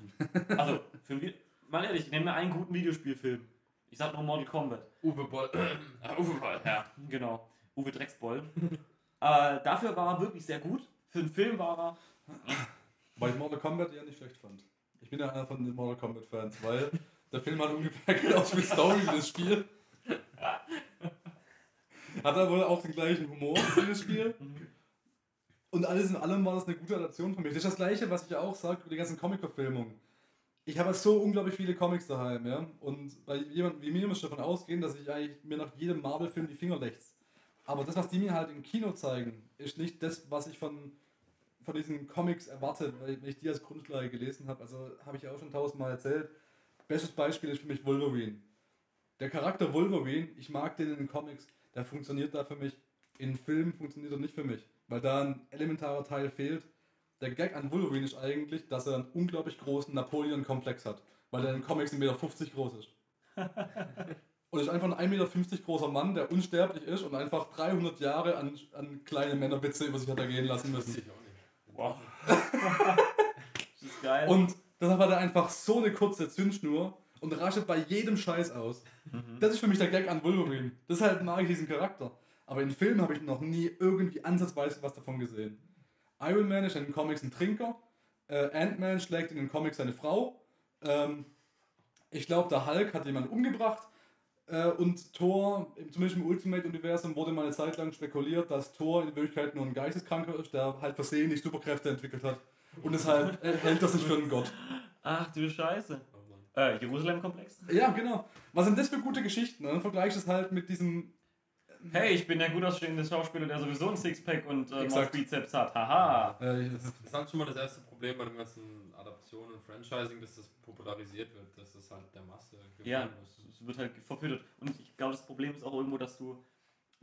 Also, für einen, mal ehrlich, ich nehme mir einen guten Videospielfilm. Ich sag nur Mortal Kombat. Uwe Boll. Ah, Uwe Boll, ja, genau. Uwe Drecksboll. äh, dafür war er wirklich sehr gut. Für einen Film war er. Weil ich Mortal Kombat ja nicht schlecht fand. Ich bin ja einer von den Mortal Kombat Fans, weil der Film hat ungefähr genauso viel Story wie das Spiel. Hat er wohl auch den gleichen Humor wie das Spiel. Und alles in allem war das eine gute Adaption für mich. Das ist das gleiche, was ich ja auch sage über die ganzen Comic-Verfilmungen. Ich habe so unglaublich viele Comics daheim, ja. Und bei jemandem wie mir muss ich davon ausgehen, dass ich eigentlich mir nach jedem Marvel-Film die Finger lechze. Aber das, was die mir halt im Kino zeigen, ist nicht das, was ich von, von diesen Comics erwarte, weil ich die als Grundlage gelesen habe. Also habe ich ja auch schon tausendmal erzählt. Bestes Beispiel ist für mich Wolverine. Der Charakter Wolverine, ich mag den in den Comics, der funktioniert da für mich. In Filmen funktioniert er nicht für mich, weil da ein elementarer Teil fehlt. Der Gag an Wolverine ist eigentlich, dass er einen unglaublich großen Napoleon-Komplex hat, weil er in den Comics 1,50 Meter groß ist. Und ist einfach ein 1,50 Meter großer Mann, der unsterblich ist und einfach 300 Jahre an, an kleine Männerwitze über sich hat ergehen lassen müssen. Wow. das ist geil. Und deshalb hat er einfach so eine kurze Zündschnur und rastet bei jedem Scheiß aus. Mhm. Das ist für mich der Gag an Wolverine. Deshalb mag ich diesen Charakter. Aber in Filmen habe ich noch nie irgendwie ansatzweise was davon gesehen. Iron Man ist in den Comics ein Trinker. Äh, Ant-Man schlägt in den Comics seine Frau. Ähm, ich glaube, der Hulk hat jemanden umgebracht. Äh, und Thor, im- zumindest im Ultimate-Universum, wurde mal eine Zeit lang spekuliert, dass Thor in Wirklichkeit nur ein Geisteskranker ist, der halt versehentlich Superkräfte entwickelt hat. Und deshalb äh, hält er sich für einen Gott. Ach du Scheiße. Oh. Äh, Jerusalem-Komplex? Ja, genau. Was sind das für gute Geschichten? Und dann vergleichst du es halt mit diesem. Hey, ich bin der gut aussehende Schauspieler, der sowieso ein Sixpack und äh. Bizeps hat. Haha. Äh, Das ist halt schon mal das erste Problem bei dem ganzen Adaptionen und Franchising, dass das popularisiert wird, dass das halt der Masse Ja, muss. es wird halt verfüttert. Und ich glaube, das Problem ist auch irgendwo, dass du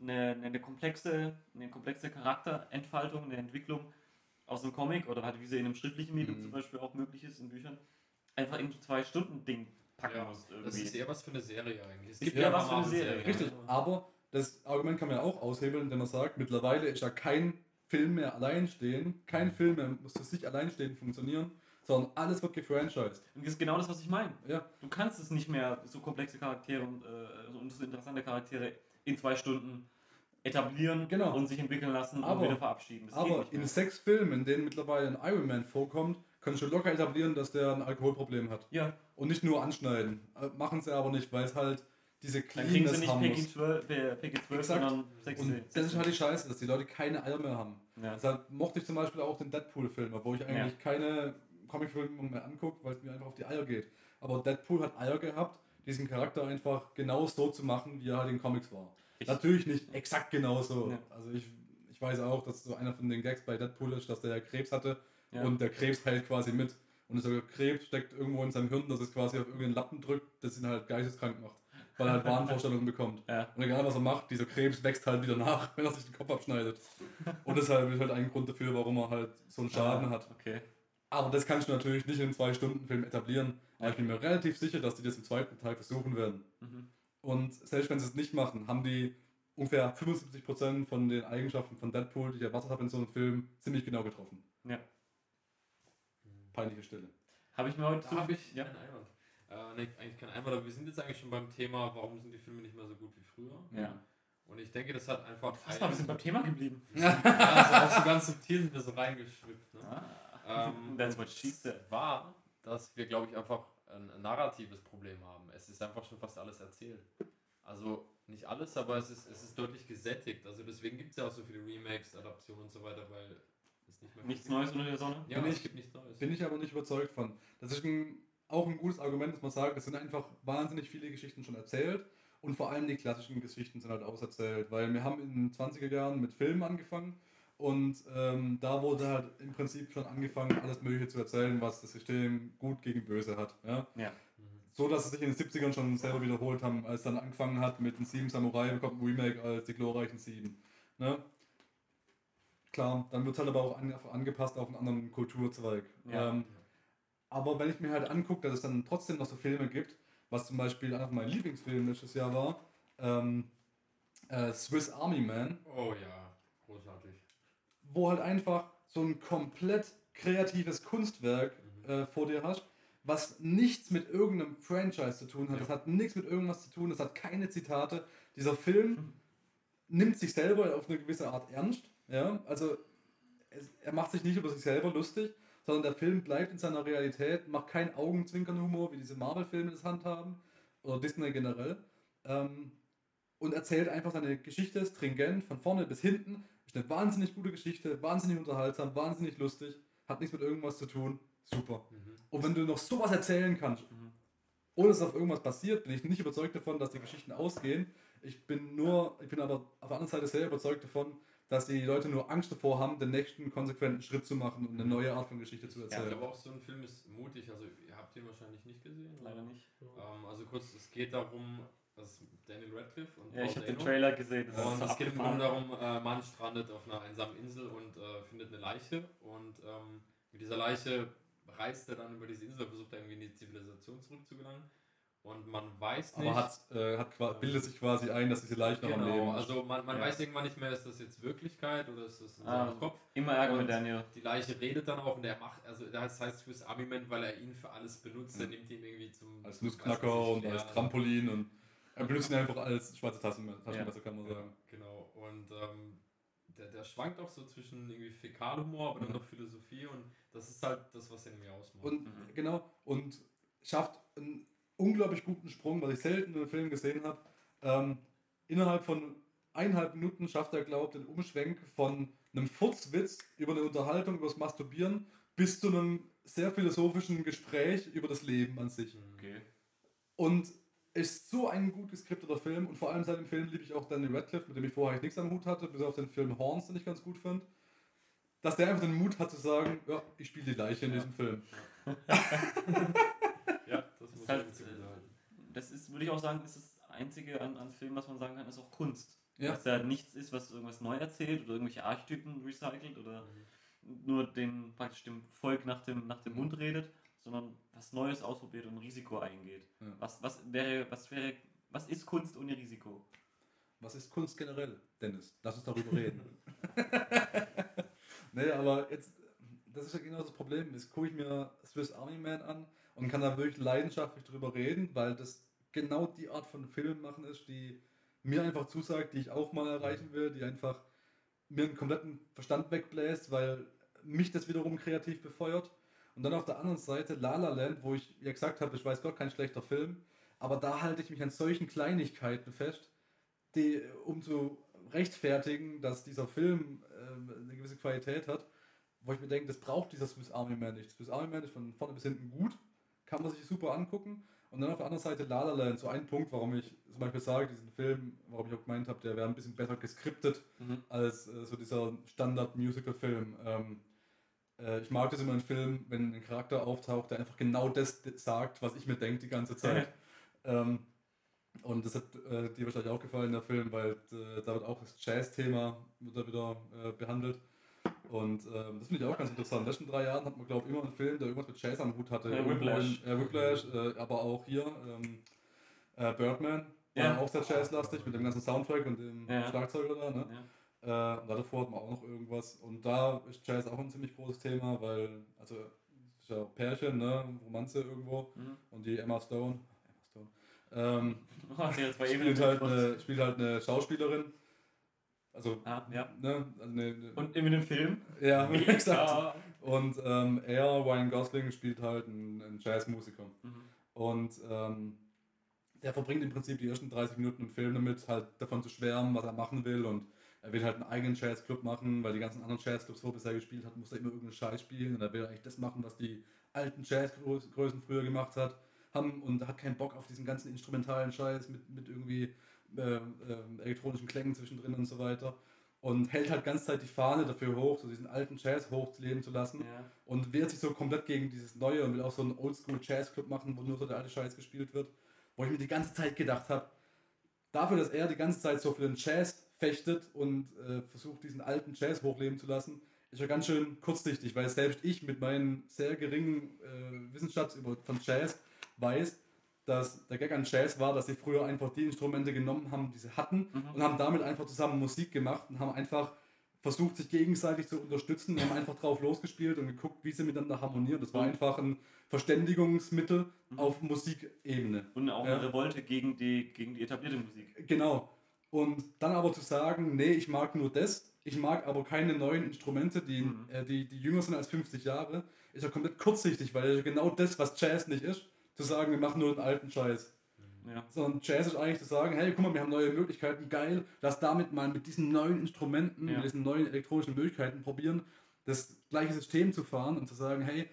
eine, eine, komplexe, eine komplexe Charakterentfaltung, eine Entwicklung aus einem Comic oder halt wie sie in einem schriftlichen Medium Mhm. zum Beispiel auch möglich ist in Büchern, einfach in ein zwei Stunden Ding packen Ja, musst Das irgendwie. ist eher was für eine Serie eigentlich. Es Ist gibt eher ja was für eine Marvel-Serien. Serie, Richtig, aber das Argument kann man ja auch aushebeln, indem man sagt, mittlerweile ist ja kein Film mehr alleinstehen, kein Film mehr muss für sich alleinstehend funktionieren, sondern alles wird gefranchised. Und das ist genau das, was ich meine. Ja, Du kannst es nicht mehr so komplexe Charaktere und, äh, so- und so interessante Charaktere in zwei Stunden etablieren Genau. und sich entwickeln lassen Aber- und wieder verabschieden. Das aber in sechs Filmen, in denen mittlerweile ein Iron Man vorkommt, kannst du locker etablieren, dass der ein Alkoholproblem hat. Ja, Und nicht nur anschneiden. Äh, Machen sie aber nicht, weil es halt diese dann kriegen sie nicht muss. 12, äh, Peggy 12 Exakt. sondern 16. Und das ist halt die Scheiße, dass die Leute keine Eier mehr haben. ja. Deshalb mochte ich zum Beispiel auch den Deadpool-Film, obwohl ich eigentlich keine Comicfilme mehr angucke, weil es mir einfach auf die Eier geht. Aber Deadpool hat Eier gehabt, diesen Charakter einfach genau so zu machen, wie er halt in Comics war. Ich- Natürlich nicht exakt genauso. Ja. Also ich, ich weiß auch, dass so einer von den Gags bei Deadpool ist, dass der ja Krebs hatte Ja. und der Krebs heilt quasi mit. Und dieser Krebs steckt irgendwo in seinem Hirn, dass es quasi auf irgendeinen Lappen drückt, das ihn halt geisteskrank macht. Weil er halt Wahnvorstellungen bekommt. Ja. Und egal was er macht, dieser Krebs wächst halt wieder nach, wenn er sich den Kopf abschneidet. Und deshalb ist halt ein Grund dafür, warum er halt so einen Schaden Ah, hat. Okay. Aber das kannst du natürlich nicht in einem Zwei-Stunden-Film etablieren. Aber ich bin mir relativ sicher, dass die das im zweiten Teil versuchen werden. Mhm. Und selbst wenn sie es nicht machen, haben die ungefähr 75% von den Eigenschaften von Deadpool, die ich erwartet habe in so einem Film, ziemlich genau getroffen. Ja. Peinliche Stelle. Habe ich mir heute Da habe ich ja. Äh, nee, eigentlich kein Einwand, aber wir sind jetzt eigentlich schon beim Thema, warum sind die Filme nicht mehr so gut wie früher? Ja. Und ich denke, das hat einfach. Fast mal, wir sind beim Thema geblieben. ja, also auch so ganz subtil sind wir so reingeschwippt. Ne? Ah. Ähm, That's what she said. war, dass wir, glaube ich, einfach ein, ein narratives Problem haben. Es ist einfach schon fast alles erzählt. Also nicht alles, aber es ist, es ist deutlich gesättigt. Also deswegen gibt es ja auch so viele Remakes, Adaptionen und so weiter, weil es nicht mehr Nichts Neues unter der Sonne? Ja, Bin es ich- gibt nichts Neues. Bin ich aber nicht überzeugt von. Das ist ein, auch ein gutes Argument, dass man sagt, es sind einfach wahnsinnig viele Geschichten schon erzählt. Und vor allem die klassischen Geschichten sind halt auserzählt. Weil wir haben in den 20er Jahren mit Filmen angefangen. Und ähm, da wurde halt im Prinzip schon angefangen, alles Mögliche zu erzählen, was das System gut gegen böse hat. Ja? Ja. Mhm. So, dass es sich in den 70ern schon selber wiederholt haben, als dann angefangen hat mit den Sieben Samurai, bekommt ein Remake als die glorreichen Sieben. Ne? Klar, dann wird es halt aber auch an, angepasst auf einen anderen Kulturzweig. Ja. Ähm, aber wenn ich mir halt angucke, dass es dann trotzdem noch so Filme gibt, was zum Beispiel einer von meinen Lieblingsfilmen letztes Jahr war, ähm, äh, Swiss Army Man, Oh ja, großartig. wo halt einfach so ein komplett kreatives Kunstwerk Mhm. äh, vor dir hast, was nichts mit irgendeinem Franchise zu tun hat. Ja. Das hat nichts mit irgendwas zu tun, das hat keine Zitate. Dieser Film nimmt sich selber auf eine gewisse Art ernst. Ja? Also es, er macht sich nicht über sich selber lustig, sondern der Film bleibt in seiner Realität, macht keinen Augenzwinkern-Humor, wie diese Marvel-Filme das handhaben, oder Disney generell. Ähm, und erzählt einfach seine Geschichte stringent, von vorne bis hinten. Ist eine wahnsinnig gute Geschichte, wahnsinnig unterhaltsam, wahnsinnig lustig, hat nichts mit irgendwas zu tun. Super. Mhm. Und wenn du noch sowas erzählen kannst, Mhm. ohne dass auf irgendwas passiert, bin ich nicht überzeugt davon, dass die Geschichten ausgehen. Ich bin nur, ich bin aber auf der anderen Seite sehr überzeugt davon, dass die Leute nur Angst davor haben, den nächsten konsequenten Schritt zu machen und eine neue Art von Geschichte zu Ich erzählen. glaube auch, so ein Film ist mutig. Also, ihr habt ihn wahrscheinlich nicht gesehen. Leider nicht. Ähm, also, kurz, es geht darum, dass Daniel Radcliffe und Ja, ich habe den Trailer gesehen. das ist Und es geht. Grunde darum, äh, man strandet auf einer einsamen Insel und äh, findet eine Leiche. Und ähm, mit dieser Leiche reist er dann über diese Insel, versucht er irgendwie in die Zivilisation zurückzugelangen. Und man weiß nicht. aber hat, äh, hat, bildet sich quasi ein, dass diese Leiche noch am Leben genau, ist. also man, man Ja. weiß irgendwann nicht mehr, ist das jetzt Wirklichkeit oder ist das in Ah, seinem Kopf. Immer Ärger Und mit Daniel. Die Leiche redet dann auch und er macht, also das heißt Swiss Army Man, weil er ihn für alles benutzt. Er Mhm. nimmt ihn irgendwie zum. als Nussknacker und als ja, Trampolin und er benutzt ihn einfach als schwarze Taschenmesser, Taschenmesser kann man Ja, sagen. genau. Und ähm, der, der schwankt auch so zwischen irgendwie Fäkalhumor, aber dann Mhm. noch Philosophie und das ist halt das, was er irgendwie ausmacht. Und Mhm. genau, und schafft ein unglaublich guten Sprung, was ich selten in einem Film gesehen habe. Ähm, innerhalb von eineinhalb Minuten schafft er, glaubt, den Umschwenk von einem Furzwitz über eine Unterhaltung über das Masturbieren bis zu einem sehr philosophischen Gespräch über das Leben an sich. Okay. Und ist so ein gut geskripteter Film und vor allem seit dem Film liebe ich auch Danny Radcliffe, mit dem ich vorher eigentlich nichts am Hut hatte, bis auf den Film Horns, den ich ganz gut fand. Dass der einfach den Mut hat zu sagen, ja, ich spiele die Leiche in Ja. diesem Film. Ja, das Das muss ist halt, man zugute halten. äh, das ist, würde ich auch sagen, ist das einzige an, an Filmen, was man sagen kann, ist auch Kunst. Ja. Dass da nichts ist, was irgendwas neu erzählt oder irgendwelche Archetypen recycelt oder nur den praktisch dem Volk nach dem, nach dem Mund redet, sondern was Neues ausprobiert und Risiko eingeht. Ja. Was, was wäre, was wäre, was ist Kunst ohne Risiko? Was ist Kunst generell, Dennis? Lass uns darüber reden. nee, aber jetzt, das ist ja genau das Problem. Jetzt gucke ich mir Swiss Army Man an und kann da wirklich leidenschaftlich drüber reden, weil das genau die Art von Film machen ist, die mir einfach zusagt, die ich auch mal erreichen will, die einfach mir einen kompletten Verstand wegbläst, weil mich das wiederum kreativ befeuert. Und dann auf der anderen Seite La La Land, wo ich ja gesagt habe, ich weiß Gott, kein schlechter Film, aber da halte ich mich an solchen Kleinigkeiten fest, die, um zu rechtfertigen, dass dieser Film ähm, eine gewisse Qualität hat, wo ich mir denke, das braucht dieser Swiss Army Man nicht. Swiss Army Man ist von vorne bis hinten gut, kann man sich super angucken. Und dann auf der anderen Seite La La Land, so ein Punkt, warum ich zum Beispiel sage, diesen Film, warum ich auch gemeint habe, der wäre ein bisschen besser geskriptet Mhm. als äh, so dieser Standard-Musical-Film. Ähm, äh, ich mag das immer in Filmen, wenn ein Charakter auftaucht, der einfach genau das sagt, was ich mir denke die ganze Zeit. ähm, und das hat äh, dir wahrscheinlich auch gefallen, der Film, weil äh, da wird auch das Jazz-Thema wird da wieder äh, behandelt. Und ähm, das finde ich auch ganz interessant. In den letzten drei Jahren hat man, glaube ich, immer einen Film, der irgendwas mit Jazz am Hut hatte. Ja, Whiplash. In, äh, Whiplash, äh, aber auch hier ähm, äh, Birdman. War Ja. auch sehr jazzlastig mit dem ganzen Soundtrack und dem Ja. Schlagzeuger da. Ne? Ja. Äh, und davor hatten wir auch noch irgendwas. Und da ist Jazz auch ein ziemlich großes Thema, weil, also, ist ja Pärchen, ne? Romanze irgendwo. Mhm. Und die Emma Stone, Emma Stone, ähm, Oh, hat spielt, halt eine, spielt halt eine Schauspielerin. Also, Ah, ja. ne? Also eine, eine, Und in dem Film? ja, exakt. Und ähm, er, Ryan Gosling, spielt halt einen, einen Jazzmusiker. Mhm. Und ähm, der verbringt im Prinzip die ersten 30 Minuten im Film damit, halt davon zu schwärmen, was er machen will. Und er will halt einen eigenen Jazzclub machen, weil die ganzen anderen Jazzclubs, wo er bisher gespielt hat, muss er immer irgendeinen Scheiß spielen. Und er will eigentlich das machen, was die alten Jazzgrößen früher gemacht hat, haben und hat keinen Bock auf diesen ganzen instrumentalen Scheiß mit, mit irgendwie elektronischen Klängen zwischendrin und so weiter. Und hält halt ganz Zeit die Fahne dafür hoch, so diesen alten Jazz hochzuleben zu lassen Ja. und wehrt sich so komplett gegen dieses Neue und will auch so einen Oldschool Jazz Club machen, wo nur so der alte Scheiß gespielt wird. Wo ich mir die ganze Zeit gedacht habe, dafür, dass er die ganze Zeit so für den Jazz fechtet und äh, versucht, diesen alten Jazz hochleben zu lassen, ist er ganz schön kurzsichtig, weil selbst ich mit meinem sehr geringen äh, Wissensschatz über, von Jazz weiß, dass der Gag an Jazz war, dass sie früher einfach die Instrumente genommen haben, die sie hatten Mhm. und haben damit einfach zusammen Musik gemacht und haben einfach versucht, sich gegenseitig zu unterstützen und haben einfach drauf losgespielt und geguckt, wie sie miteinander harmonieren. Das war Mhm. einfach ein Verständigungsmittel Mhm. auf Musikebene. Und auch Ja. eine Revolte gegen die, gegen die etablierte Musik. Genau. Und dann aber zu sagen, nee, ich mag nur das, ich mag aber keine neuen Instrumente, die, Mhm. äh, die, die jünger sind als 50 Jahre, ist ja komplett kurzsichtig, weil ja genau das, was Jazz nicht ist, zu sagen, wir machen nur den alten Scheiß. Ja. Sondern Jazz ist eigentlich zu sagen, hey, guck mal, wir haben neue Möglichkeiten, geil, lass damit mal mit diesen neuen Instrumenten, Ja. mit diesen neuen elektronischen Möglichkeiten probieren, das gleiche System zu fahren und zu sagen, hey,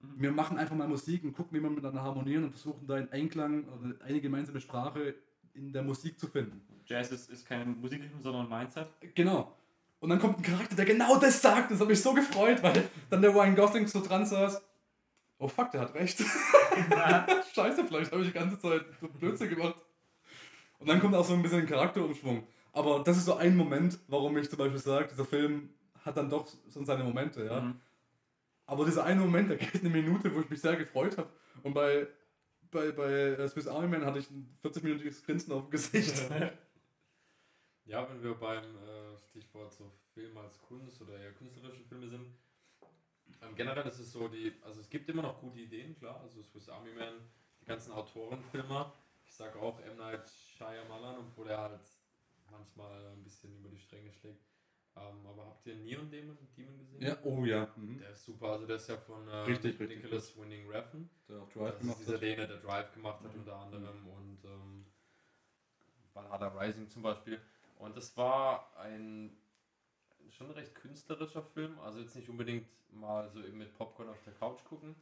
Mhm. wir machen einfach mal Musik und gucken, wie wir miteinander harmonieren und versuchen da einen Einklang oder eine gemeinsame Sprache in der Musik zu finden. Jazz ist, ist kein Musikrichtung, sondern ein Mindset. Genau. Und dann kommt ein Charakter, der genau das sagt. Das hat mich so gefreut, weil dann der Ryan Gosling so dran saß. Oh fuck, der hat recht. Scheiße, vielleicht habe ich die ganze Zeit so Blödsinn gemacht. Und dann kommt auch so ein bisschen ein Charakterumschwung. Aber das ist so ein Moment, warum ich zum Beispiel sage, dieser Film hat dann doch so seine Momente, ja. Mhm. Aber dieser eine Moment, der geht eine Minute, wo ich mich sehr gefreut habe. Und bei, bei, bei äh, Swiss Army Man hatte ich ein 40-minütiges Grinsen auf dem Gesicht. Ja, wenn wir beim äh, Stichwort so Film als Kunst oder eher künstlerische Filme sind, generell ist es so, die, also es gibt immer noch gute Ideen, klar, also Swiss Army Man, die ganzen Autorenfilmer, ich sage auch M. Night Shyamalan, obwohl er halt manchmal ein bisschen über die Stränge schlägt, Ähm, aber habt ihr Neon Demon, Demon gesehen? Ja, oh ja. Mhm. Der ist super, also der ist ja von äh, Richtig, richtig Nicholas Winning Refn. Der auch Drive Das gemacht ist dieser hat. Däne, der Drive gemacht hat unter anderem und ähm, Valhalla Rising zum Beispiel. Und das war ein schon recht künstlerischer Film, also jetzt nicht unbedingt mal so eben mit Popcorn auf der Couch gucken,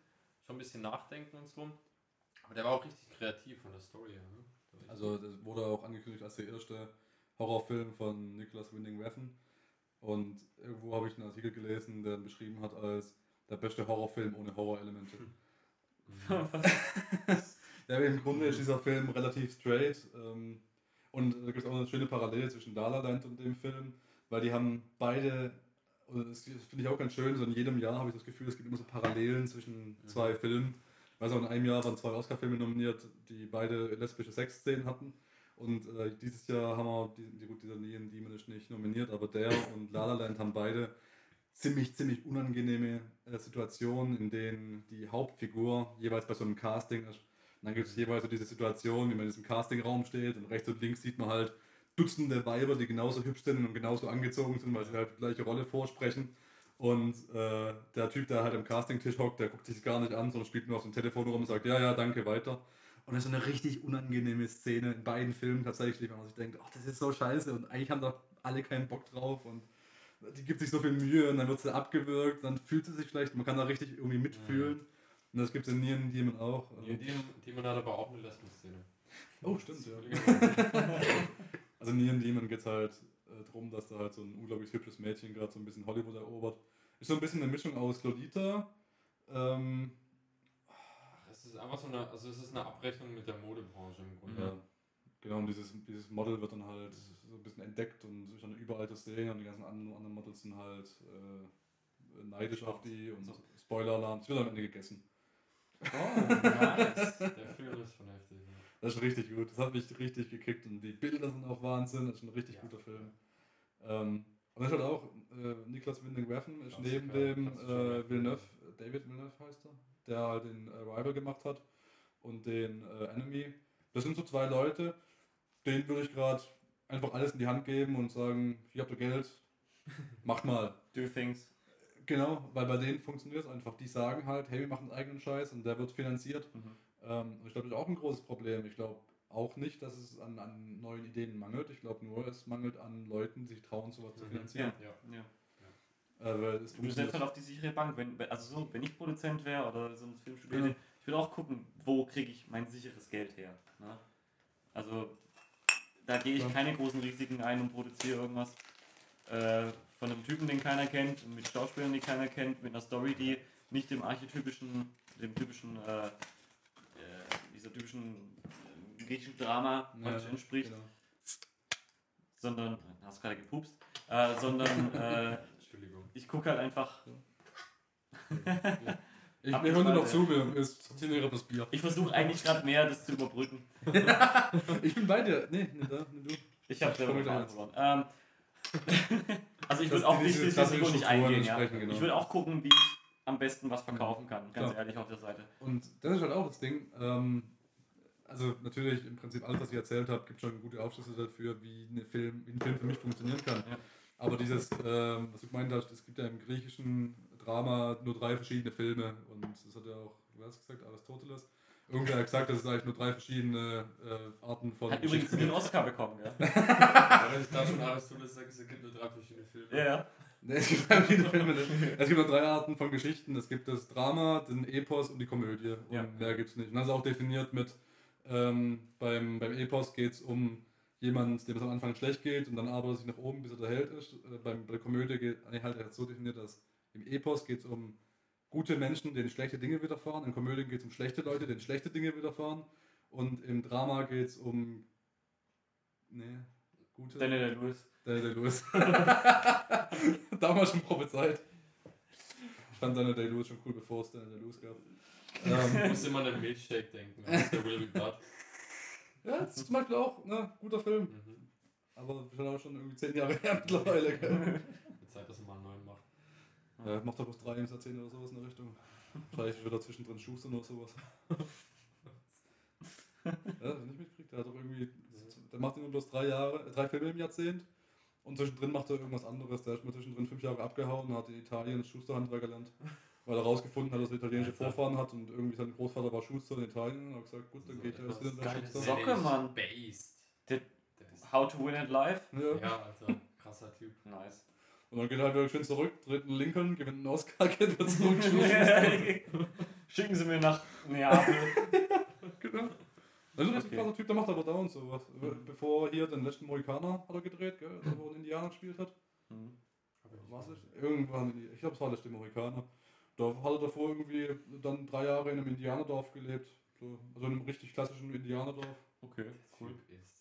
schon ein bisschen nachdenken und so. Aber der war auch richtig kreativ von der Story her. Ne? Also das wurde auch angekündigt als der erste Horrorfilm von Nicholas Winding Refn. Und irgendwo habe ich einen Artikel gelesen, der ihn beschrieben hat als der beste Horrorfilm ohne Horrorelemente. Ja, im Grunde ist dieser Film relativ straight. Ähm, und da gibt es auch eine schöne Parallele zwischen La La Land und dem Film, weil die haben beide, und das finde ich auch ganz schön, so in jedem Jahr habe ich das Gefühl, es gibt immer so Parallelen zwischen zwei Filmen. Ich weiß auch, in einem Jahr waren zwei Oscar-Filme nominiert, die beide lesbische Sexszenen hatten. Und äh, dieses Jahr haben wir, die, die, gut, dieser Neon Demon ist nicht nominiert, aber der und La La Land haben beide ziemlich, ziemlich unangenehme äh, Situationen, in denen die Hauptfigur jeweils bei so einem Casting ist. Und dann gibt es jeweils so diese Situation, wie man in diesem Castingraum steht und rechts und links sieht man halt Dutzende Weiber, die genauso hübsch sind und genauso angezogen sind, weil sie halt die gleiche Rolle vorsprechen. Und äh, der Typ, der halt am Castingtisch hockt, der guckt sich gar nicht an, sondern spielt nur auf dem Telefon rum und sagt, ja, ja, danke, weiter. Und das ist eine richtig unangenehme Szene in beiden Filmen tatsächlich, wenn man sich denkt, ach, das ist so scheiße und eigentlich haben da alle keinen Bock drauf und die gibt sich so viel Mühe und dann wird sie abgewürgt, dann fühlt sie sich schlecht, man kann da richtig irgendwie mitfühlen. Und das gibt es in Nieren Demon auch. Also, Neon Demon, Demon hat aber auch eine Lesben-Szene. oh, stimmt, ja. Also in Demon geht es halt äh, darum, dass da halt so ein unglaublich hübsches Mädchen gerade so ein bisschen Hollywood erobert. Ist so ein bisschen eine Mischung aus Lolita, ähm, Es ist einfach so eine, also es ist eine Abrechnung mit der Modebranche im Grunde. Ja, genau, und dieses, dieses Model wird dann halt so ein bisschen entdeckt und ist dann überall zu sehen und die ganzen anderen, anderen Models sind halt äh, neidisch auf die und Spoiler-Alarm, es wird am Ende gegessen. Oh, nice. Der Film ist schon heftig. Ja. Das ist richtig gut, das hat mich richtig gekickt und die Bilder sind auch Wahnsinn, das ist ein richtig Ja. guter Film. Ähm, und das ist halt auch äh, Niklas Winding Refn, ist neben dem äh, Villeneuve, David Villeneuve heißt er, der halt den Arrival gemacht hat und den äh, Enemy. Das sind so zwei Leute, denen würde ich gerade einfach alles in die Hand geben und sagen, hier habt ihr Geld, macht mal. Do things. Genau, weil bei denen funktioniert es einfach. Die sagen halt, hey, wir machen einen eigenen Scheiß und der wird finanziert. Mhm. Ähm, ich glaube, das ist auch ein großes Problem. Ich glaube auch nicht, dass es an, an neuen Ideen mangelt. Ich glaube nur, es mangelt an Leuten, die sich trauen, sowas zu Mhm. finanzieren. Ja. Ja. Äh, weil es Du setzt halt auf die sichere Bank. Wenn, also so, wenn ich Produzent wäre oder so ein Film studiere, Genau. ich würde auch gucken, wo kriege ich mein sicheres Geld her. Ne? Also da gehe ich Ja. keine großen Risiken ein und produziere irgendwas äh, von einem Typen, den keiner kennt, mit Schauspielern, die keiner kennt, mit einer Story, die nicht dem archetypischen, dem typischen, äh, äh, typischen äh, griechischen Drama Ja, entspricht, genau. sondern, hast gerade gepupst, äh, sondern äh, ich gucke halt einfach Ich, Ab hören dir noch zu, wir ist gerade das Bier. Ich versuche eigentlich gerade mehr, das zu überbrücken. Ich bin bei dir. Nee, nee, da, nee, du. Ich habe selber verloren. Ähm, also ich würde auch nicht Risiko nicht eingehen. Ja. genau. Ich würde auch gucken, wie ich am besten was verkaufen kann. Ganz Klar. ehrlich auf der Seite. Und das ist halt auch das Ding. Ähm, also natürlich im Prinzip alles, was ich erzählt habe, gibt schon gute Aufschlüsse dafür, wie, eine Film, wie ein Film für mich funktionieren kann. Ja. Aber dieses, ähm, was du gemeint hast, es gibt ja im griechischen Drama nur drei verschiedene Filme und das hat ja auch, wer hat es gesagt, Aristoteles. Irgendwer hat gesagt, dass es eigentlich nur drei verschiedene äh, Arten von Hat übrigens den. Oscar bekommen, ja. Wenn ich da schon Aristoteles sage, es gibt nur drei verschiedene Filme. ja, ja. Nee, es gibt drei verschiedene Filme. ne? Es gibt nur drei Arten von Geschichten. Es gibt das Drama, den Epos und die Komödie. Und Ja. mehr gibt es nicht. Und das ist auch definiert mit, ähm, beim, beim Epos geht es um jemanden, dem es am Anfang schlecht geht und dann arbeitet sich nach oben, bis er der Held ist. Äh, beim, bei der Komödie geht nee, halt er hat so definiert, dass im Epos geht es um gute Menschen, denen schlechte Dinge widerfahren. In Komödien geht es um schlechte Leute, denen schlechte Dinge widerfahren. Und im Drama geht es um. Nee, gute. Daniel Lewis. Daniel Day-Lewis. Damals schon prophezeit. Ich fand Daniel Day-Lewis schon cool, bevor es Daniel Day-Lewis gab. Ich Ähm, muss immer an den Milchshake denken, aus der Will Be Blood. ja, das ist zum Beispiel auch ne, guter Film. Mhm. Aber schon auch schon irgendwie zehn Jahre her mittlerweile. gell? Wird Zeit, dass er mal einen neuen macht. Ja, macht doch bloß drei im Jahrzehnt oder sowas in der Richtung. Wahrscheinlich wird er zwischendrin schustern oder sowas. Ja, das nicht mitgekriegt. Der hat doch irgendwie. Der macht immer bloß drei Jahre, äh, drei Filme im Jahrzehnt. Und zwischendrin macht er irgendwas anderes. Der ist mal zwischendrin fünf Jahre abgehauen und hat in Italien Schusterhandwerk gelernt. Weil er rausgefunden hat, dass er italienische Alter. Vorfahren hat und irgendwie sein Großvater war Schuster in Italien und hat gesagt, gut, dann gehe ich als Sünder Geile Schuster. Socke, Mann. Based. How to Win at Life. Ja. Ja, Alter, krasser Typ. Nice. Und dann geht er halt wieder schön zurück, dreht einen Lincoln, gewinnt einen Oscar, geht wieder zurück. Schicken Sie mir nach Neapel. genau. Also das ist Okay. ein krasser Typ, der macht aber dauernd sowas. Bevor hier den letzten Mohikaner hat er gedreht, gell, da wo er in Indianer gespielt hat. Hm. Was ist? Irgendwann, in ich glaube, es war der letzte Mohikaner. Da hat er davor irgendwie dann drei Jahre in einem Indianerdorf gelebt. So, also in einem richtig klassischen Indianerdorf. Okay, cool. Typ ist.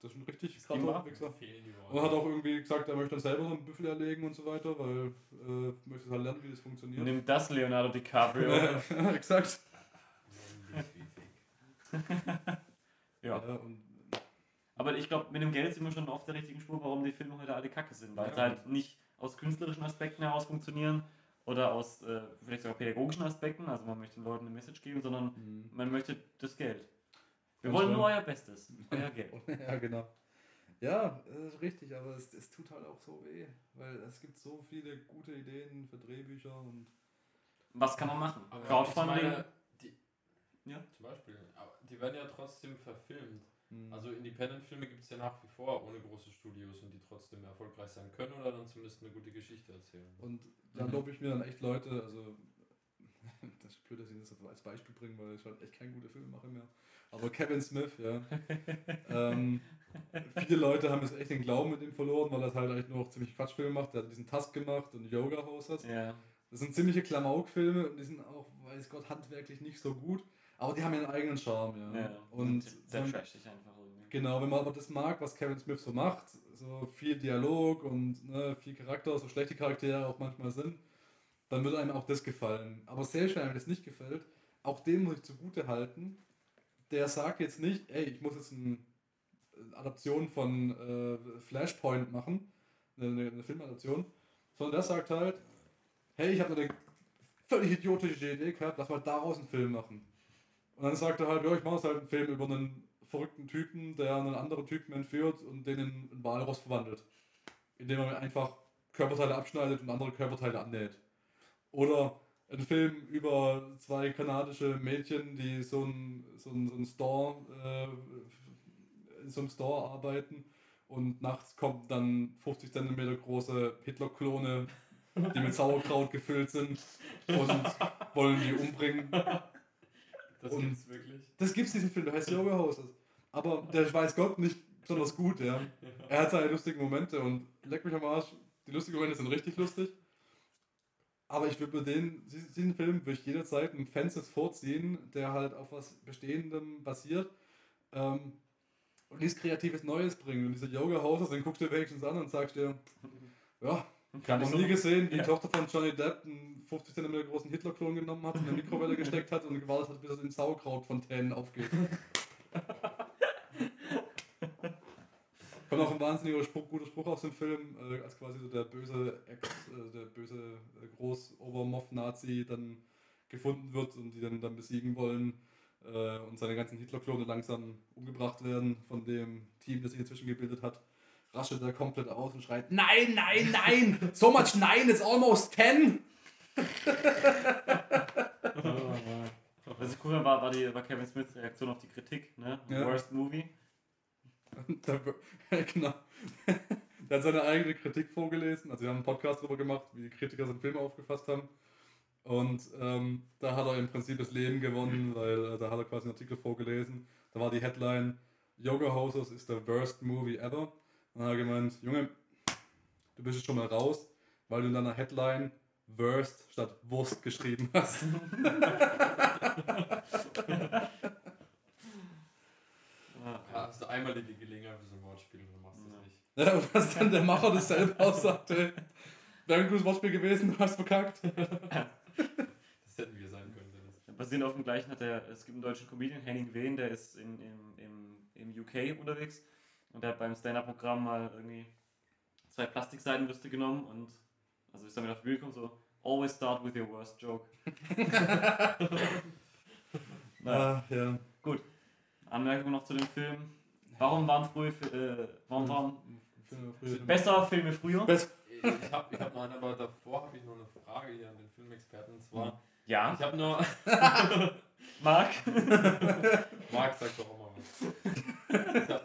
Das ist ein richtig krasser. Wichser. Und er hat auch irgendwie gesagt, er möchte dann selber so einen Büffel erlegen und so weiter, weil äh, möchte halt lernen, wie das funktioniert. Nimm das Leonardo DiCaprio. Ja, exakt. ja. und Aber ich glaube, mit dem Geld sind wir schon auf der richtigen Spur, warum die Filme heute alle kacke sind. Weil Ja. sie halt nicht aus künstlerischen Aspekten heraus funktionieren oder aus äh, vielleicht sogar pädagogischen Aspekten, also man möchte den Leuten eine Message geben, sondern Mhm. man möchte das Geld. Wir Ganz wollen schön. nur euer Bestes, euer Geld. ja, genau. Ja, das ist richtig, aber es, es tut halt auch so weh, weil es gibt so viele gute Ideen für Drehbücher und Was kann man machen? Aber Crowdfunding? meine, die, Ja. Zum Beispiel. Aber die werden ja trotzdem verfilmt. Hm, Also Independent-Filme gibt es ja nach wie vor ohne große Studios und die trotzdem erfolgreich sein können oder dann zumindest eine gute Geschichte erzählen. Und da Mhm. lobe ich mir dann echt Leute, also das ist blöd, dass ich das als Beispiel bringe, weil ich halt echt kein guter Filmemacher mehr. Aber Kevin Smith, ja. ähm, viele Leute haben jetzt echt den Glauben mit ihm verloren, weil er halt eigentlich nur noch ziemlich Quatschfilme macht. Der hat diesen Task gemacht und Yoga Houses. Ja. Das sind ziemliche Klamauk-Filme und die sind auch, weiß Gott, handwerklich nicht so gut. Aber die haben ihren eigenen Charme, ja. ja. Und sehr wenn- trashig einfach irgendwie. Genau, wenn man aber das mag, was Kevin Smith so macht, so viel Dialog und ne, viel Charakter, so schlechte Charaktere auch manchmal sind, dann wird einem auch das gefallen. Aber selbst wenn einem das nicht gefällt, auch dem muss ich zugute halten, der sagt jetzt nicht, ey, ich muss jetzt eine Adaption von äh, Flashpoint machen, eine, eine Filmadaption, sondern der sagt halt, hey, ich habe eine völlig idiotische Idee gehabt, lass mal daraus einen Film machen. Und dann sagt er halt, ja, ich mache halt einen Film über einen verrückten Typen, der einen anderen Typen entführt und den in einen Walross verwandelt. Indem er einfach Körperteile abschneidet und andere Körperteile annäht. Oder ein Film über zwei kanadische Mädchen, die so ein, so so ein Store, äh, in so einem Store arbeiten und nachts kommen dann 50 cm große Hitler-Klone, die mit Sauerkraut gefüllt sind und wollen die umbringen. Das Und- gibt's wirklich. Das gibt's diesen Film, der heißt Yoga Houses. Aber der weiß Gott nicht besonders gut, ja. Er hat seine lustigen Momente und leck mich am Arsch, die lustigen Momente sind richtig lustig. Aber ich würde mir den, diesen Film würde ich jederzeit einen Fences vorziehen, der halt auf was Bestehendem basiert ähm, und nichts Kreatives Neues bringt. Und diese Yoga Houses, den guckst du dir wenigstens an und sagst dir, ja, ich habe noch nie gesehen, wie die Ja. Tochter von Johnny Depp einen 50 cm großen Hitler-Klon genommen hat, in eine Mikrowelle gesteckt hat und gewartet hat, bis er in Sauerkrautfontänen aufgeht. Kommt auch ein wahnsinniger Spruch, guter Spruch aus dem Film, äh, als quasi so der böse Ex, äh, der böse äh, Groß-Obermoff-Nazi dann gefunden wird und die dann, dann besiegen wollen äh, und seine ganzen Hitler-Klone langsam umgebracht werden von dem Team, das sich inzwischen gebildet hat raschelt er komplett aus und schreit, nein, nein, nein, so much nine, it's almost ten. Was ich cool fand, war, war, die, war Kevin Smiths Reaktion auf die Kritik, ne? Ja. Worst Movie. Genau. Der hat seine eigene Kritik vorgelesen. Also wir haben einen Podcast darüber gemacht, wie die Kritiker seinen Film aufgefasst haben. Und ähm, da hat er im Prinzip das Leben gewonnen, weil äh, da hat er quasi einen Artikel vorgelesen. Da war die Headline, Yoga Houses is the worst movie ever. Und dann hat er gemeint, Junge, du bist jetzt schon mal raus, weil du in deiner Headline Worst statt Wurst geschrieben hast. Ja, hast du einmal die Gelegenheit für so ein Wortspiel und du machst das nicht. Ja, und was dann der Macher das selber aussagte, wäre ein gutes Wortspiel gewesen, du hast verkackt. Das hätten wir sein können, Dennis. Basierend auf dem gleichen hat er, es gibt einen deutschen Comedian, Henning Wehn, der ist in, im, im, im UK unterwegs und der hat beim Stand-Up-Programm mal irgendwie zwei Plastikseidenwürste genommen und also ist damit auf die Bühne gekommen, so always start with your worst joke. naja, Ah, ja. Anmerkung noch zu dem Film. Warum waren frühe, Fi- äh, warum waren Filme früher. Besser Filme früher? Best Ich habe ich hab noch eine, aber davor habe ich noch eine Frage hier an den Filmexperten. Und zwar, Ja. ich habe nur. Marc? Marc, sag doch auch mal was.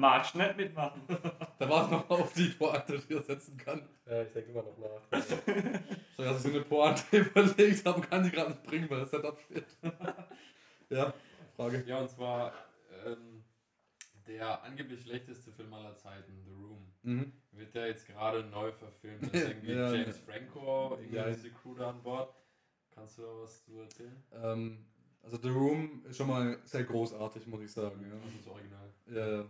Ich hab, Marc, schnell mitmachen. Da war es noch auf die Pointe, die er setzen kann. Ja, ich denke immer noch nach. So, dass ich so eine Pointe überlegt habe, kann die gerade nicht bringen, weil das Setup fehlt. ja, Frage. ja, und zwar ähm, der angeblich schlechteste Film aller Zeiten, The Room. Mhm. Wird ja jetzt gerade neu verfilmt. Da ist irgendwie Ja, James Franco, irgendwie Ja. diese Crew da an Bord. Kannst du da was zu erzählen? Ähm, also The Room ist schon mal sehr großartig, muss ich sagen. Ja. Das ist das Original. Ja, ja.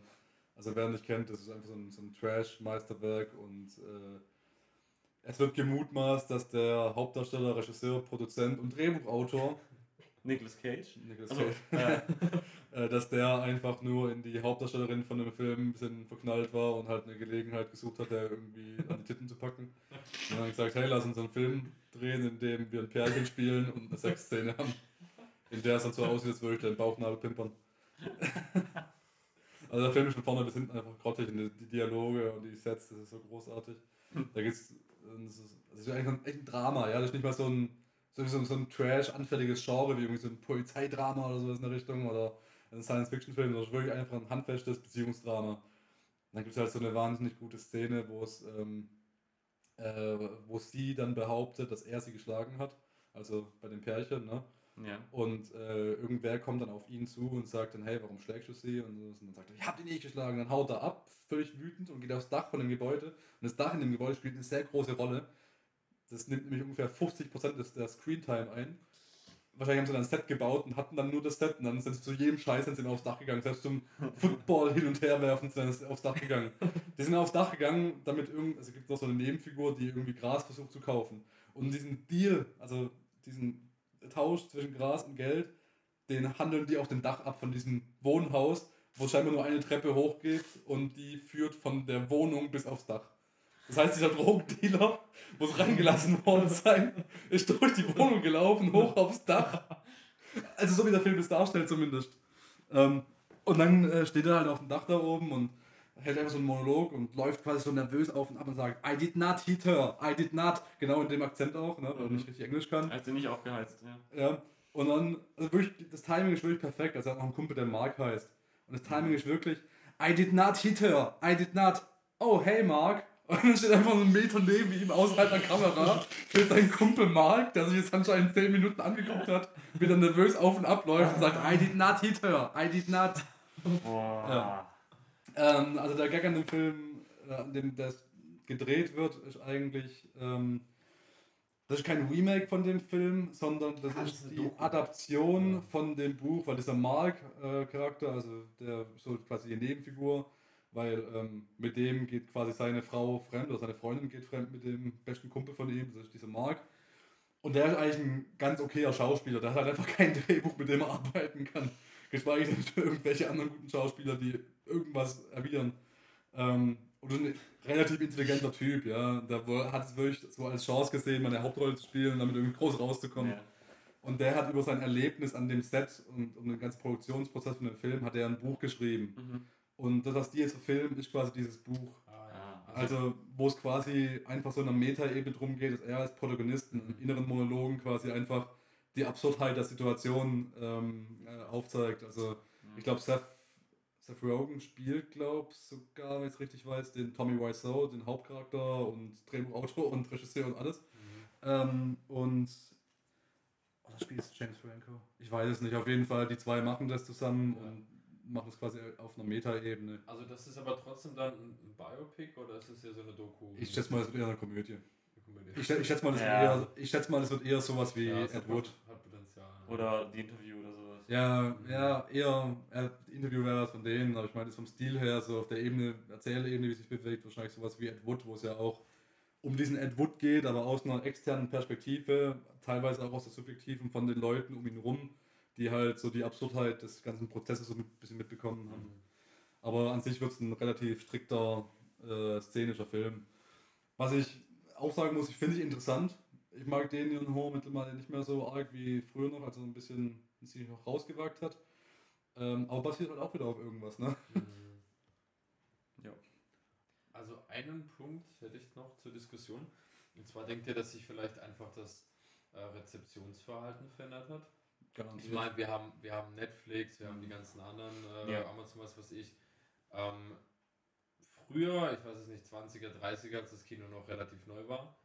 Also wer nicht kennt, das ist einfach so ein, so ein Trash-Meisterwerk und äh, es wird gemutmaßt, dass der Hauptdarsteller, Regisseur, Produzent und Drehbuchautor, Nicolas Cage. Nicolas Also, Cage, äh, äh, dass der einfach nur in die Hauptdarstellerin von dem Film ein bisschen verknallt war und halt eine Gelegenheit gesucht hat, der irgendwie an die Titten zu packen. Und dann gesagt, hey, lass uns einen Film drehen, in dem wir ein Pärchen spielen und eine Sexszene haben. In der es dann so aussieht, als würde ich den Bauchnabel pimpern. Also der Film ist von vorne bis hinten einfach grottig und die, Dialoge und die Sets, das ist so großartig. Da geht's, das ist, das ist eigentlich echt ein Drama, ja, das ist nicht mal so ein, so, so, ein Trash-anfälliges Genre wie irgendwie so ein Polizeidrama oder sowas in der Richtung oder ein Science-Fiction-Film, sondern wirklich einfach ein handfestes Beziehungsdrama. Und dann gibt es halt so eine wahnsinnig gute Szene, wo es, ähm, äh, wo sie dann behauptet, dass er sie geschlagen hat, also bei dem Pärchen, ne? Ja. Und äh, irgendwer kommt dann auf ihn zu und sagt dann, hey, warum schlägst du sie? Und, und dann sagt er, ich hab die nicht geschlagen. Dann haut er ab, völlig wütend und geht aufs Dach von dem Gebäude. Und das Dach in dem Gebäude spielt eine sehr große Rolle. Das nimmt nämlich ungefähr 50% des, der Screentime ein. Wahrscheinlich haben sie dann ein Set gebaut und hatten dann nur das Set und dann sind sie zu jedem Scheiß sind sie aufs Dach gegangen. Selbst zum Football hin und her werfen sind sie aufs Dach gegangen. Die sind aufs Dach gegangen, damit irgend, also es gibt noch so eine Nebenfigur, die irgendwie Gras versucht zu kaufen. Und diesen Deal, also diesen Tausch zwischen Gras und Geld, den handeln die auf dem Dach ab von diesem Wohnhaus, wo scheinbar nur eine Treppe hochgeht und die führt von der Wohnung bis aufs Dach. Das heißt, dieser Drogendealer muss reingelassen worden sein, ist durch die Wohnung gelaufen, hoch aufs Dach. Also so wie der Film es darstellt zumindest. Ähm, und dann äh, steht er halt auf dem Dach da oben und hält einfach so einen Monolog und läuft quasi so nervös auf und ab und sagt, I did not hit her, I did not. Genau in dem Akzent auch, ne, weil er nicht richtig Englisch kann. Also nicht aufgeheizt, ja. Ja. Und dann, also wirklich, das Timing ist wirklich perfekt. Also er hat noch einen Kumpel, der Mark heißt. Und das Timing ist wirklich, I did not hit her, I did not. Oh, hey Mark. Und dann steht einfach so ein Meter neben ihm außerhalb der Kamera, steht sein Kumpel Mark, der sich jetzt anscheinend 10 Minuten angeguckt hat, wie er nervös auf und ab läuft und sagt, I did not hit her, I did not. Boah. Ja. Ähm, also der Gag an dem Film, äh, an dem das gedreht wird, ist eigentlich, ähm, das ist kein Remake von dem Film, sondern das das ist die Doku. Adaption Ja. von dem Buch, weil dieser Mark-Charakter, also der so quasi die Nebenfigur, weil ähm, mit dem geht quasi seine Frau fremd oder seine Freundin geht fremd mit dem besten Kumpel von ihm, das ist dieser Mark. Und der ist eigentlich ein ganz okayer Schauspieler, der hat halt einfach kein Drehbuch, mit dem er arbeiten kann. Geschweige denn für irgendwelche anderen guten Schauspieler, die irgendwas erwidern. Ähm, und ein relativ intelligenter Typ, ja. Der hat es wirklich so als Chance gesehen, mal eine Hauptrolle zu spielen und damit irgendwie groß rauszukommen. Ja. Und der hat über sein Erlebnis an dem Set und um den ganzen Produktionsprozess von dem Film hat er ein Buch geschrieben. Mhm. Und das, was die jetzt verfilmen, ist quasi dieses Buch. Ah, Ah, Also, wo es quasi einfach so in einer Metaebene drum geht, dass er als Protagonist in inneren Monologen quasi einfach die Absurdheit der Situation ähm, äh, aufzeigt. Also, ich glaube, Seth, Seth Rogen spielt, glaube sogar, wenn ich es richtig weiß, den Tommy Wiseau, den Hauptcharakter und Drehbuchautor und Regisseur und alles. Ähm, und. Oh, das spielt James Franco. Ich weiß es nicht. Auf jeden Fall, die zwei machen das zusammen Ja. und machen es quasi auf einer Metaebene. Also das ist aber trotzdem dann ein ein Biopic oder ist es ja so eine Doku? Ich schätze mal, es wird eher eine Komödie. Ich, ich schätze mal, das Ja. wird eher, ich schätze mal, das wird eher sowas wie Ja, Ed Wood. Hat Potenzial. Oder die Interview oder sowas. Ja, ja, eher äh, Interview wäre das von denen, aber ich meine, das vom Stil her, so auf der Ebene, Erzählebene, wie es sich bewegt, wahrscheinlich sowas wie Ed Wood, wo es ja auch um diesen Ed Wood geht, aber aus einer externen Perspektive, teilweise auch aus der subjektiven von den Leuten um ihn rum, die halt so die Absurdheit des ganzen Prozesses so ein bisschen mitbekommen haben. Mhm. Aber an sich wird es ein relativ strikter äh, szenischer Film. Was ich auch sagen muss, ich finde ich interessant. Ich mag den Ian Ho mittlerweile nicht mehr so arg wie früher noch, als er so ein bisschen sich noch rausgewagt hat. Ähm, aber basiert halt auch wieder auf irgendwas, ne? Mhm. einen Punkt hätte ich noch zur Diskussion. Und zwar denkt ihr, dass sich vielleicht einfach das äh, Rezeptionsverhalten verändert hat? Garantiert. Ich meine, wir haben, wir haben Netflix, wir Mhm. haben die ganzen anderen, äh, Ja. Amazon, was weiß ich. Ähm, früher, ich weiß es nicht, 20er, 30er, als das Kino noch relativ neu war,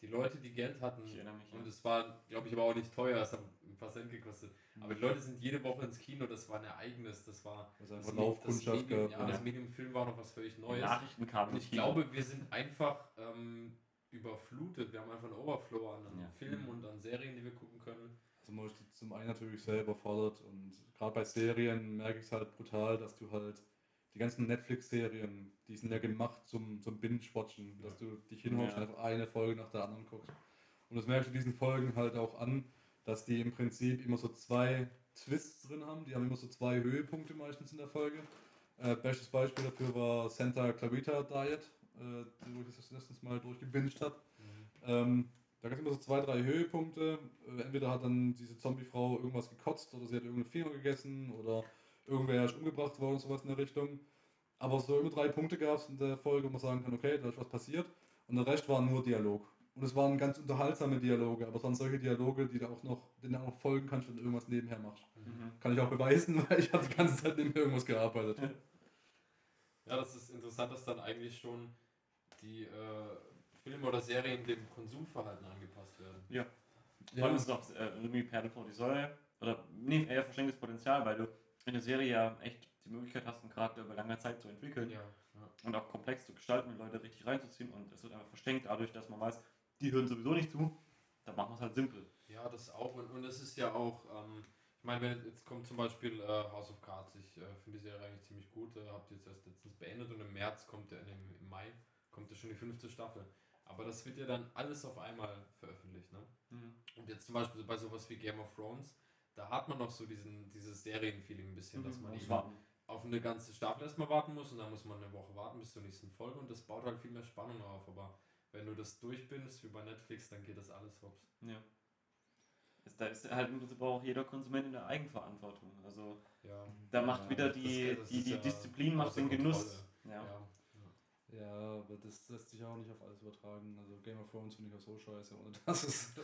die Leute, die Geld hatten, mich. und es war, glaube ich, aber auch nicht teuer, es hat ein paar Cent gekostet. Aber die Leute sind jede Woche ins Kino, das war ein Ereignis, das war einfach das, das Medium, ja, das Medium-Film war noch was völlig Neues. Nachrichten kamen Und ins ich glaube, wir sind einfach ähm, überflutet. Wir haben einfach einen Overflow an, an Ja. Filmen und an Serien, die wir gucken können. Also man ist zum einen natürlich selber fordert und gerade bei Serien merke ich es halt brutal, dass du halt die ganzen Netflix-Serien, die sind ja gemacht zum, zum Binge-Watchen, dass du dich hinholst Ja. und einfach eine Folge nach der anderen guckst. Und das merkst du diesen Folgen halt auch an, dass die im Prinzip immer so zwei Twists drin haben. Die haben immer so zwei Höhepunkte meistens in der Folge. Äh, bestes Beispiel dafür war Santa Clarita Diet, äh, wo ich das letztens mal durchgebinged habe. Ähm, da gab es immer so zwei, drei Höhepunkte. Äh, entweder hat dann diese Zombiefrau irgendwas gekotzt oder sie hat irgendeinen Finger gegessen oder irgendwer ist umgebracht worden, sowas in der Richtung. Aber so immer drei Punkte gab es in der Folge, wo man sagen kann, okay, da ist was passiert. Und der Rest war nur Dialog. Und es waren ganz unterhaltsame Dialoge, aber es waren solche Dialoge, die du auch noch, denen du auch noch folgen kannst, wenn du irgendwas nebenher machst. Mhm. Kann ich auch beweisen, weil ich habe die ganze Zeit nebenher irgendwas gearbeitet. Ja, das ist interessant, dass dann eigentlich schon die äh, Filme oder Serien dem Konsumverhalten angepasst werden. Ja. Vor allem ist es auch äh, irgendwie Perle vor die Säule. Oder nee, eher verschenktes Potenzial, weil du in der Serie ja echt die Möglichkeit hast, einen Charakter über lange Zeit zu entwickeln Ja, ja. und auch komplex zu gestalten und Leute richtig reinzuziehen. Und es wird einfach verschenkt dadurch, dass man weiß, die hören sowieso nicht zu. Dann machen wir es halt simpel. Ja, das auch. Und, und es ist ja auch, ähm, ich meine, wenn jetzt kommt zum Beispiel äh, House of Cards, ich äh, finde die Serie eigentlich ziemlich gut, äh, habt ihr jetzt erst letztens beendet und im März kommt der, nee, im Mai kommt ja schon die fünfte Staffel. Aber das wird ja dann alles auf einmal veröffentlicht, ne? Und jetzt zum Beispiel bei sowas wie Game of Thrones, da hat man noch so diesen, dieses Serienfeeling ein bisschen, dass man eben auf eine ganze Staffel erstmal warten muss und dann muss man eine Woche warten bis zur nächsten Folge und das baut halt viel mehr Spannung auf. Aber wenn du das durchbindest wie bei Netflix, dann geht das alles hops. Ja. Da ist halt im Prinzip auch jeder Konsument in der Eigenverantwortung. Also Ja. da macht Ja, wieder das- die, das die, ist die ja Disziplin macht den Genuss. Kontrolle. Ja. Ja. Ja, aber das lässt sich auch nicht auf alles übertragen. Also Game of Thrones finde ich auch so scheiße. Und das ist.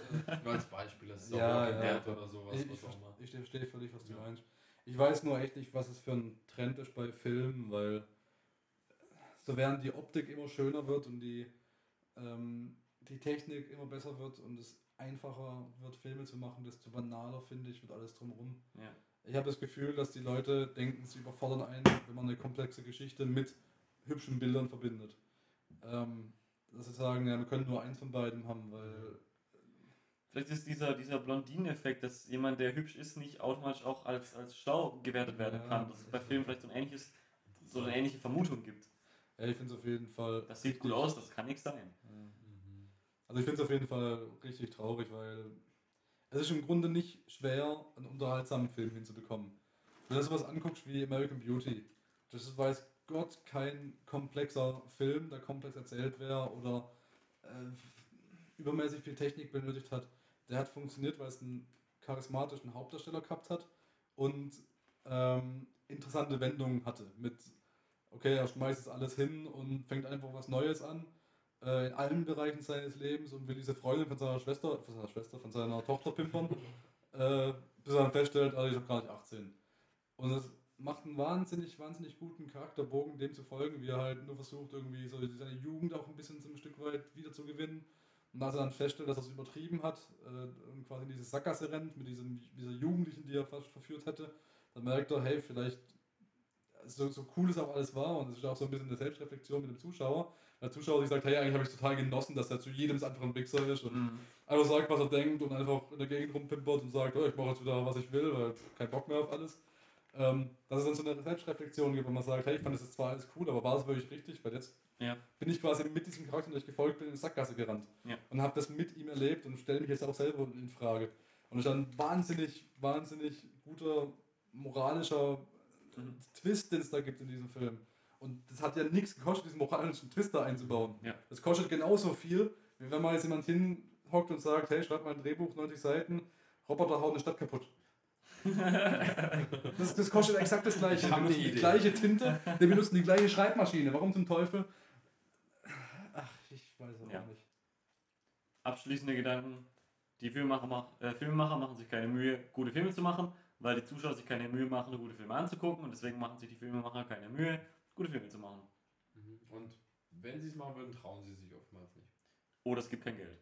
Nur als Beispiel, das ist auch Ja, Walking ja. Dead oder sowas, ich, was auch immer. ich verstehe völlig, was du Ja. meinst. Ich weiß nur echt nicht, was es für ein Trend ist bei Filmen, weil so während die Optik immer schöner wird und die, ähm, die Technik immer besser wird und es einfacher wird, Filme zu machen, desto banaler, finde ich, wird alles drumherum. Ja. Ich habe das Gefühl, dass die Leute denken, sie überfordern einen, wenn man eine komplexe Geschichte mit hübschen Bildern verbindet. Ähm, dass sie sagen, ja, wir können nur eins von beiden haben, weil Vielleicht ist dieser, dieser Blondinen-Effekt, dass jemand, der hübsch ist, nicht automatisch auch als, als schlau gewertet werden Ja, kann. Dass es bei Filmen vielleicht so ein ähnliches, so eine ähnliche Vermutung gibt. ja, ich finde es auf jeden Fall. Das sieht gut aus, das kann nichts sein. Mhm. Also ich finde es auf jeden Fall richtig traurig, weil es ist im Grunde nicht schwer, einen unterhaltsamen Film hinzubekommen. Wenn du sowas anguckst wie American Beauty, das ist, weiß Gott, kein komplexer Film, der komplex erzählt wäre oder äh, übermäßig viel Technik benötigt hat. Der hat funktioniert, weil es einen charismatischen Hauptdarsteller gehabt hat und ähm, interessante Wendungen hatte. Mit, okay, er schmeißt jetzt alles hin und fängt einfach was Neues an äh, in allen Bereichen seines Lebens und will diese Freundin von seiner Schwester, von seiner Schwester, von seiner Tochter pimpern, äh, bis er dann feststellt, also ich habe gar nicht 18. Und es macht einen wahnsinnig, wahnsinnig guten Charakterbogen, dem zu folgen, wie er halt nur versucht, irgendwie so seine Jugend auch ein bisschen so ein Stück weit wieder zu gewinnen. Und als er dann feststellt, dass er es übertrieben hat äh, und quasi in diese Sackgasse rennt mit diesem, dieser Jugendlichen, die er fast verführt hätte, dann merkt er, hey, vielleicht so, so cool es auch alles war und es ist auch so ein bisschen eine Selbstreflexion mit dem Zuschauer. Der Zuschauer sich sagt, hey, eigentlich habe ich total genossen, dass er zu jedem einfach ein Wichser ist und Mhm. einfach sagt, was er denkt und einfach in der Gegend rumpimpert und sagt, oh, ich mache jetzt wieder, was ich will, weil kein Bock mehr auf alles. Ähm, dass es dann so eine Selbstreflexion gibt, wenn man sagt, hey, ich fand das jetzt zwar alles cool, aber war es wirklich richtig? Weil jetzt Ja. bin ich quasi mit diesem Charakter, dem ich gefolgt bin, in die Sackgasse gerannt Ja. und habe das mit ihm erlebt und stelle mich jetzt auch selber in Frage. Und es ist ein wahnsinnig, wahnsinnig guter moralischer Mhm. Twist, den es da gibt in diesem Film. Und das hat ja nichts gekostet, diesen moralischen Twist da einzubauen. Ja. Das kostet genauso viel, wie wenn mal jetzt jemand hinhockt und sagt, hey, schreib mal ein Drehbuch, 90 Seiten, Roboter hauen eine Stadt kaputt. Das, das kostet exakt das gleiche. Wir benutzen die Idee. gleiche Tinte, wir benutzen die gleiche Schreibmaschine. Warum zum Teufel? Ach, ich weiß auch ja. nicht. Abschließende Gedanken. Die Filmemacher, äh, Filmemacher machen sich keine Mühe, gute Filme zu machen, weil die Zuschauer sich keine Mühe machen, gute Filme anzugucken und deswegen machen sich die Filmemacher keine Mühe, gute Filme zu machen. Mhm. Und wenn sie es machen würden, trauen sie sich oftmals nicht. Oder es gibt kein Geld.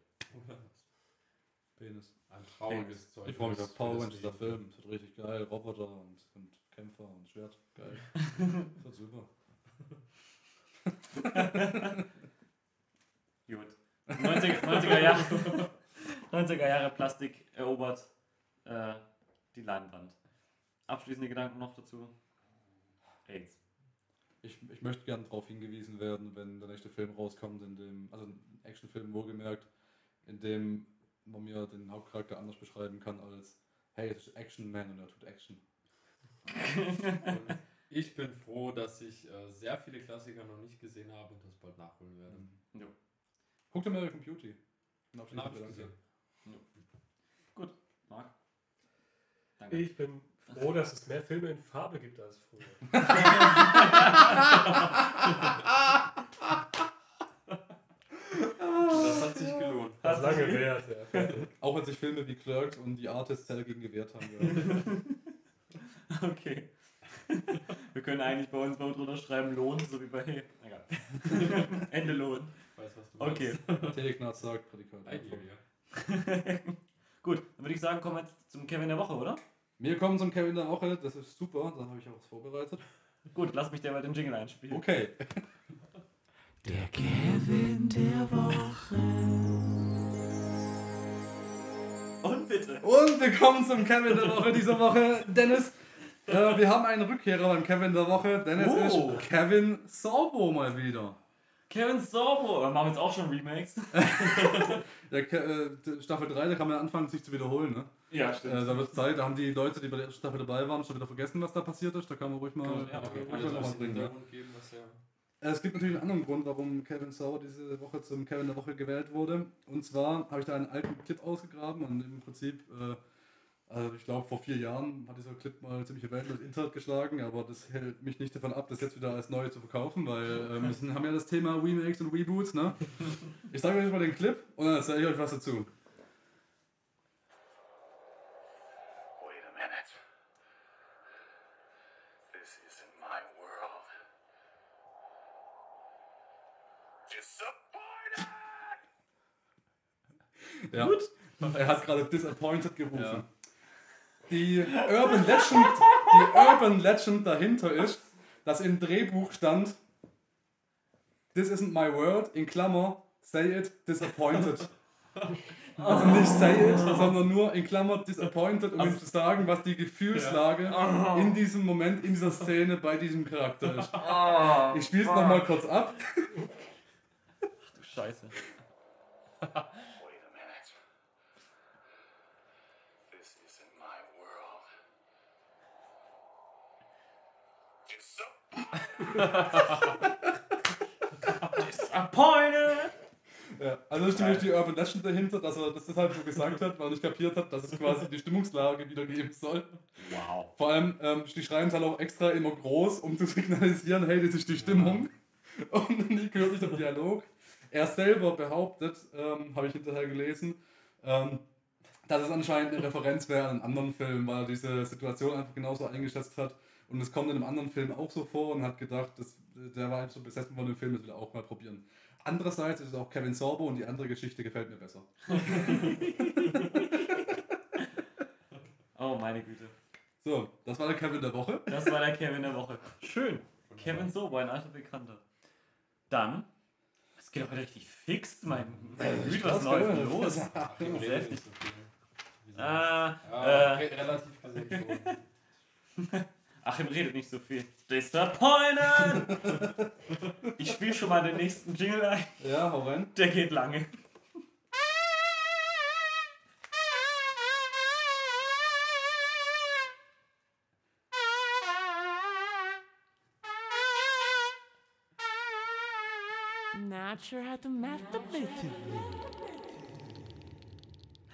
Penis. Ein trauriges Zeug. Ich freue mich auf das- Power das Rangers, der. Film. Es wird richtig geil. Roboter und, und Kämpfer und Schwert. Geil. Das wird super. Gut. 90er, 90er Jahre, 90er Jahre Plastik erobert äh, die Leinwand. Abschließende Gedanken noch dazu? AIDS. Ich, ich möchte gerne darauf hingewiesen werden, wenn der nächste Film rauskommt, in dem, also ein Actionfilm wohlgemerkt, in dem man mir den Hauptcharakter anders beschreiben kann als, hey, es ist Action Man und er tut Action. Ich bin froh, dass ich äh, sehr viele Klassiker noch nicht gesehen habe und das bald nachholen werde. Jo. Guckt American Beauty. Den abschließender habe ich gesehen. Gut, Marc. Danke. Ich bin froh, dass es mehr Filme in Farbe gibt als früher. Das hat sich ist lange wert, ja. Auch wenn sich Filme wie Clerks und die Artist dagegen gewehrt haben. Ja. Okay. Wir können eigentlich bei uns mal drunter schreiben Lohn, so wie bei. Egal. Ende Lohn. Ich weiß, was du Okay. Telegnaz sagt, Prädikat. Gut, dann würde ich sagen, kommen wir jetzt zum Kevin der Woche, oder? Wir kommen zum Kevin der Woche, das ist super, da habe ich auch was vorbereitet. Gut, lass mich derweil den Jingle einspielen. Okay. Der Kevin der Woche. Und bitte. Und wir kommen zum Kevin der Woche dieser Woche. Dennis, äh, wir haben einen Rückkehrer beim Kevin der Woche. Dennis Oh. ist Kevin Sorbo mal wieder. Kevin Sorbo. Wir machen jetzt auch schon Remakes. Ke- äh, Staffel 3, da kann man anfangen, sich zu wiederholen. Ne? Ja, Äh, da wird Zeit, da haben die Leute, die bei der ersten Staffel dabei waren, schon wieder vergessen, was da passiert ist. Da kann man ruhig mal, Gut, ja, okay. ruhig Also mal bringen. Ja. Geben, was ja. Äh, Es gibt natürlich einen anderen Grund, warum Kevin Sauer diese Woche zum Kevin der Woche gewählt wurde. Und zwar habe ich da einen alten Clip ausgegraben und im Prinzip, äh, also ich glaube vor vier Jahren hat dieser Clip mal ziemliche Wellen durchs Internet geschlagen, aber das hält mich nicht davon ab, das jetzt wieder als neu zu verkaufen, weil äh, wir haben ja das Thema Remakes und Reboots. Ne? Ich sage euch mal den Clip und dann erzähle ich euch was dazu. Wait a minute. This isn't my world. Disappointed! Ja. Er hat gerade Disappointed gerufen. Ja. Die Urban Legend, die Urban Legend dahinter ist, dass im Drehbuch stand, This isn't my word, in Klammer, say it, disappointed. Also nicht say it, sondern nur in Klammer disappointed, um ihm zu sagen, was die Gefühlslage in diesem Moment, in dieser Szene bei diesem Charakter ist. Ich spiele es nochmal kurz ab. Scheiße. Wait a minute. This isn't my world. Disappointed! Disappointed! Ja, also ist nämlich die Urban Legend dahinter, dass er das deshalb so gesagt hat, weil er nicht kapiert hat, dass es quasi die Stimmungslage wiedergeben soll. Wow. Vor allem, ähm, die schreien es halt auch extra immer groß, um zu signalisieren, hey, das ist die Stimmung. Und Nico hört nicht am Dialog. Er selber behauptet, ähm, habe ich hinterher gelesen, ähm, dass es anscheinend eine Referenz wäre an einen anderen Film, weil er diese Situation einfach genauso eingeschätzt hat. Und es kommt in einem anderen Film auch so vor und hat gedacht, das, der war einfach so besessen von dem Film, das will er auch mal probieren. Andererseits ist es auch Kevin Sorbo und die andere Geschichte gefällt mir besser. Oh, meine Güte. So, das war der Kevin der Woche. Das war der Kevin der Woche. Schön. Kevin Sorbo, ein alter Bekannter. Dann, geht aber richtig fix, mein, mein Güte, was Krass, läuft denn los? Ah, ja, äh, re relativ gesehen schon. Achim redet nicht so viel. Disappointed! Ich spiele schon mal den nächsten Jingle ein. Ja, hau rein. Der geht lange. Not sure how to masturbate to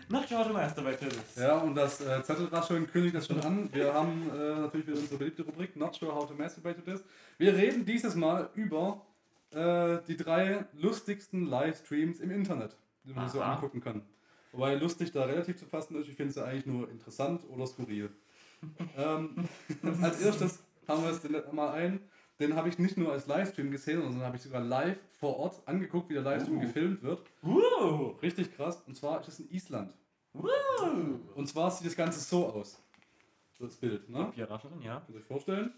Nach Jordan Meister bei Tillis. Ja, und das äh, Zettelrascheln kündigt das schon an. Wir haben äh, natürlich wieder unsere beliebte Rubrik Not Sure How to Masturbate to This. Wir reden dieses Mal über äh, die drei lustigsten Livestreams im Internet. die man sich so angucken kann. Wobei lustig da relativ zu fassen ist, ich finde sie eigentlich nur interessant oder skurril. ähm, als erstes haben wir es mal ein, den habe ich nicht nur als Livestream gesehen, sondern habe ich sogar live vor Ort angeguckt, wie der Livestream Uh. gefilmt wird. Uh, Richtig krass. Und zwar ist es in Island. uh. Und zwar sieht das Ganze so aus. Das Bild, ne? Papierrascherin, ja. Könnt ihr euch vorstellen.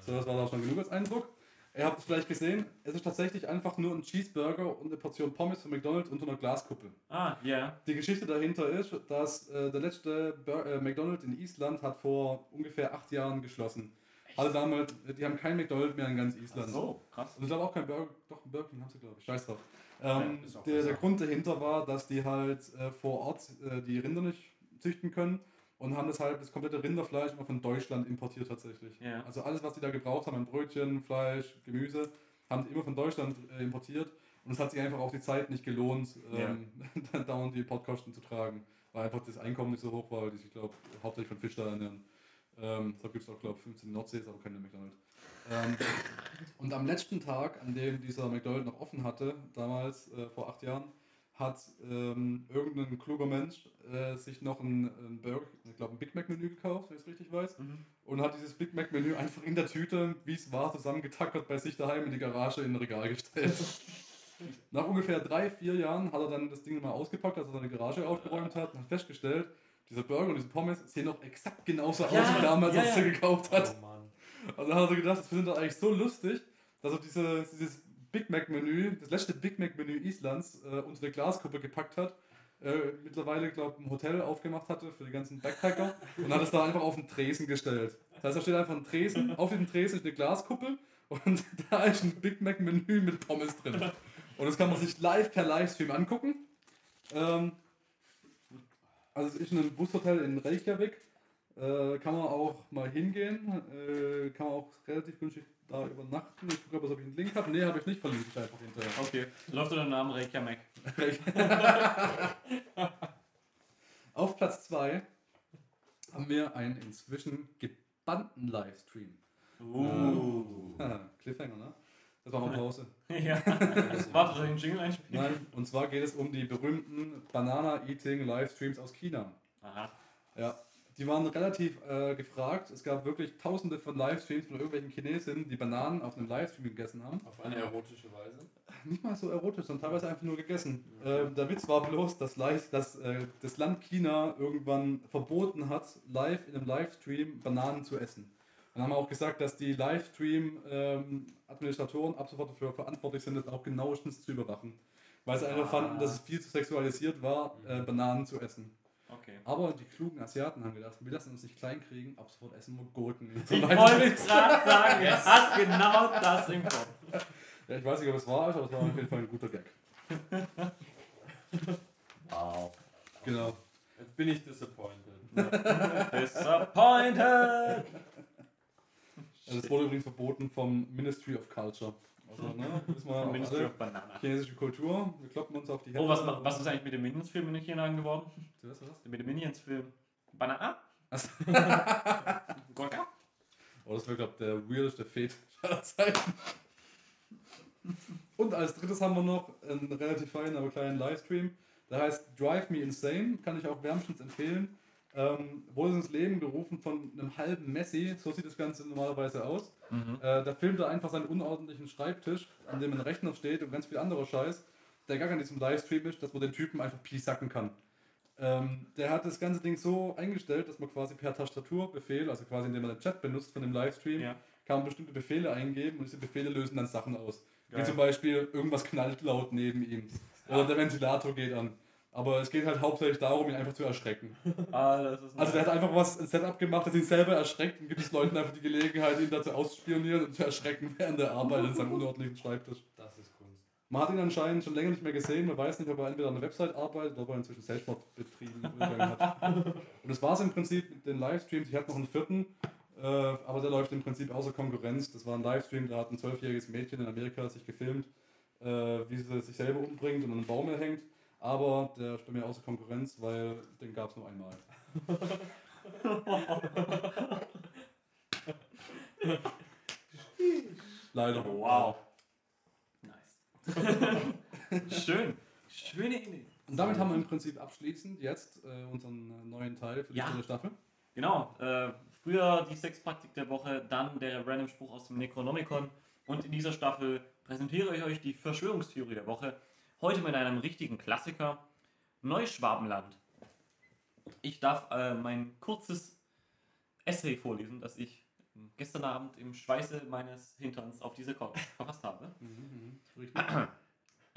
So, das war da schon genug als Eindruck. Ihr habt es vielleicht gesehen, es ist tatsächlich einfach nur ein Cheeseburger und eine Portion Pommes von McDonalds unter einer Glaskuppel. Ah, ja. Die Geschichte dahinter ist, dass äh, der letzte Bur äh, McDonald's in Island hat vor ungefähr acht Jahren geschlossen. Also damals, die haben kein McDonald's mehr in ganz Island. So, krass. Und ich glaube auch kein Burger, doch ein Burger King haben sie glaube ich, scheiß drauf. Ja, Ähm, auch der, der Grund dahinter war, dass die halt äh, vor Ort äh, die Rinder nicht züchten können und haben deshalb das komplette Rinderfleisch immer von Deutschland importiert tatsächlich. Ja. Also alles, was die da gebraucht haben an Brötchen, Fleisch, Gemüse, haben die immer von Deutschland äh, importiert und es hat sich einfach auch die Zeit nicht gelohnt, ähm, dann dauernd die Importkosten zu tragen, weil einfach das Einkommen nicht so hoch war, weil die sich, glaube hauptsächlich von Fisch da ernähren. Ähm, da gibt es auch, glaube ich, 15 Nordsees, aber keine McDonald's. Ähm, und am letzten Tag, an dem dieser McDonald's noch offen hatte, damals äh, vor acht Jahren, hat ähm, irgendein kluger Mensch äh, sich noch ein, ein Burger, ich glaube ein Big Mac Menü gekauft, wenn ich es richtig weiß, Mhm. und hat dieses Big Mac Menü einfach in der Tüte, wie es war, zusammengetackert bei sich daheim in die Garage in ein Regal gestellt. Nach ungefähr drei, vier Jahren hat er dann das Ding mal ausgepackt, als er seine Garage aufgeräumt hat und hat festgestellt, dieser Burger und diese Pommes sehen noch exakt genauso Ja, aus wie damals, ja, als er ja. gekauft hat. Oh dann hat er gedacht, das findet er eigentlich so lustig, dass er diese, dieses Big Mac Menü, das letzte Big Mac Menü Islands, äh, unter der Glaskuppe gepackt hat. Äh, mittlerweile, glaube ich, ein Hotel aufgemacht hatte für die ganzen Backpacker und hat es da einfach auf den Tresen gestellt. Das heißt, da steht einfach ein Tresen, auf diesem Tresen ist eine Glaskuppel und da ist ein Big Mac Menü mit Pommes drin. Und das kann man sich live per Livestream angucken. Ähm, also es ist ein Bushotel in Reykjavik. Äh, kann man auch mal hingehen. Äh, kann man auch relativ günstig da übernachten. Ich gucke, ob ich einen Link habe. Nee, habe ich nicht, verlinke ich einfach hinterher. Okay. Läuft unter dem Namen Reykja Mac. Auf Platz 2 haben wir einen inzwischen gebannten Livestream. Uh. Cliffhanger, ne? Das war mal Pause. ja. Warte, soll ich den Jingle einspielen? Nein, und zwar geht es um die berühmten Banana-Eating-Livestreams aus China. Aha. Ja, die waren relativ äh, gefragt. Es gab wirklich tausende von Livestreams von irgendwelchen Chinesen, die Bananen auf einem Livestream gegessen haben. Auf eine erotische Weise. Nicht mal so erotisch, sondern teilweise einfach nur gegessen. Äh, der Witz war bloß, dass, live, dass äh, das Land China irgendwann verboten hat, live in einem Livestream Bananen zu essen. Und haben auch gesagt, dass die Livestream-Administratoren ab sofort dafür verantwortlich sind, das auch genauestens zu überwachen. Weil sie einfach Ah. fanden, dass es viel zu sexualisiert war, äh, Bananen zu essen. Okay. Aber die klugen Asiaten haben gedacht, wir lassen uns nicht klein kriegen, ab sofort essen wir Gurken. Ich wollte gerade sagen, er hat genau das im Kopf. Ja, ich weiß nicht, ob es wahr ist, aber es war auf jeden Fall ein guter Gag. Wow. Genau. Jetzt bin ich disappointed. Disappointed! Also es wurde übrigens verboten vom Ministry of Culture. Also, ne, wissen wir Ministry of Banana. chinesische Kultur, wir kloppen uns auf die Hände. Oh, was, was ist eigentlich mit dem Minions-Film in China geworden? Was, was? Mit dem Minions-Film? Banana? Gurka? Oh, das wäre, glaube ich, der weirdeste Fetisch aller Zeiten. Und als drittes haben wir noch einen relativ feinen, aber kleinen Livestream. Der heißt Drive Me Insane, kann ich auch wärmstens empfehlen. Ähm, wurde ins Leben gerufen von einem halben Messi, so sieht das Ganze normalerweise aus. Mhm. Äh, da filmt er einfach seinen unordentlichen Schreibtisch, an dem ein Rechner steht und ganz viel anderer Scheiß. Der gar an diesem Livestream ist, dass man den Typen einfach piesacken kann. Ähm, der hat das ganze Ding so eingestellt, dass man quasi per Tastaturbefehl, also quasi indem man den Chat benutzt von dem Livestream, Ja. kann man bestimmte Befehle eingeben und diese Befehle lösen dann Sachen aus. Wie Geil. zum Beispiel, irgendwas knallt laut neben ihm. Oder der Ventilator geht an. Aber es geht halt hauptsächlich darum, ihn einfach zu erschrecken. Ah, das ist Also der hat einfach was, ein Setup gemacht, das ihn selber erschreckt und gibt es Leuten einfach die Gelegenheit, ihn dazu auszuspionieren und zu erschrecken, während er arbeitet in seinem unordentlichen Schreibtisch. Das ist Kunst. Man hat ihn anscheinend schon länger nicht mehr gesehen, man weiß nicht, ob er entweder an der Website arbeitet oder ob er inzwischen Selbstmord betrieben hat. Und das war es im Prinzip mit den Livestreams. Ich hatte noch einen vierten, äh, aber der läuft im Prinzip außer Konkurrenz. Das war ein Livestream, da hat ein zwölfjähriges Mädchen in Amerika sich gefilmt, äh, wie sie sich selber umbringt und an einem Baum hängt. Aber der steht mir außer Konkurrenz, weil den gab es nur einmal. Leider. Wow. Nice. Schön. Schöne Idee. Und damit haben wir im Prinzip abschließend jetzt äh, unseren neuen Teil für die Ja. dritte Staffel. Genau, äh, früher die Sexpraktik der Woche, dann der random Spruch aus dem Necronomicon und in dieser Staffel präsentiere ich euch die Verschwörungstheorie der Woche. Heute mit einem richtigen Klassiker, Neuschwabenland. Ich darf äh, mein kurzes Essay vorlesen, das ich gestern Abend im Schweiße meines Hinterns auf diese Couch verfasst habe. Mhm, richtig.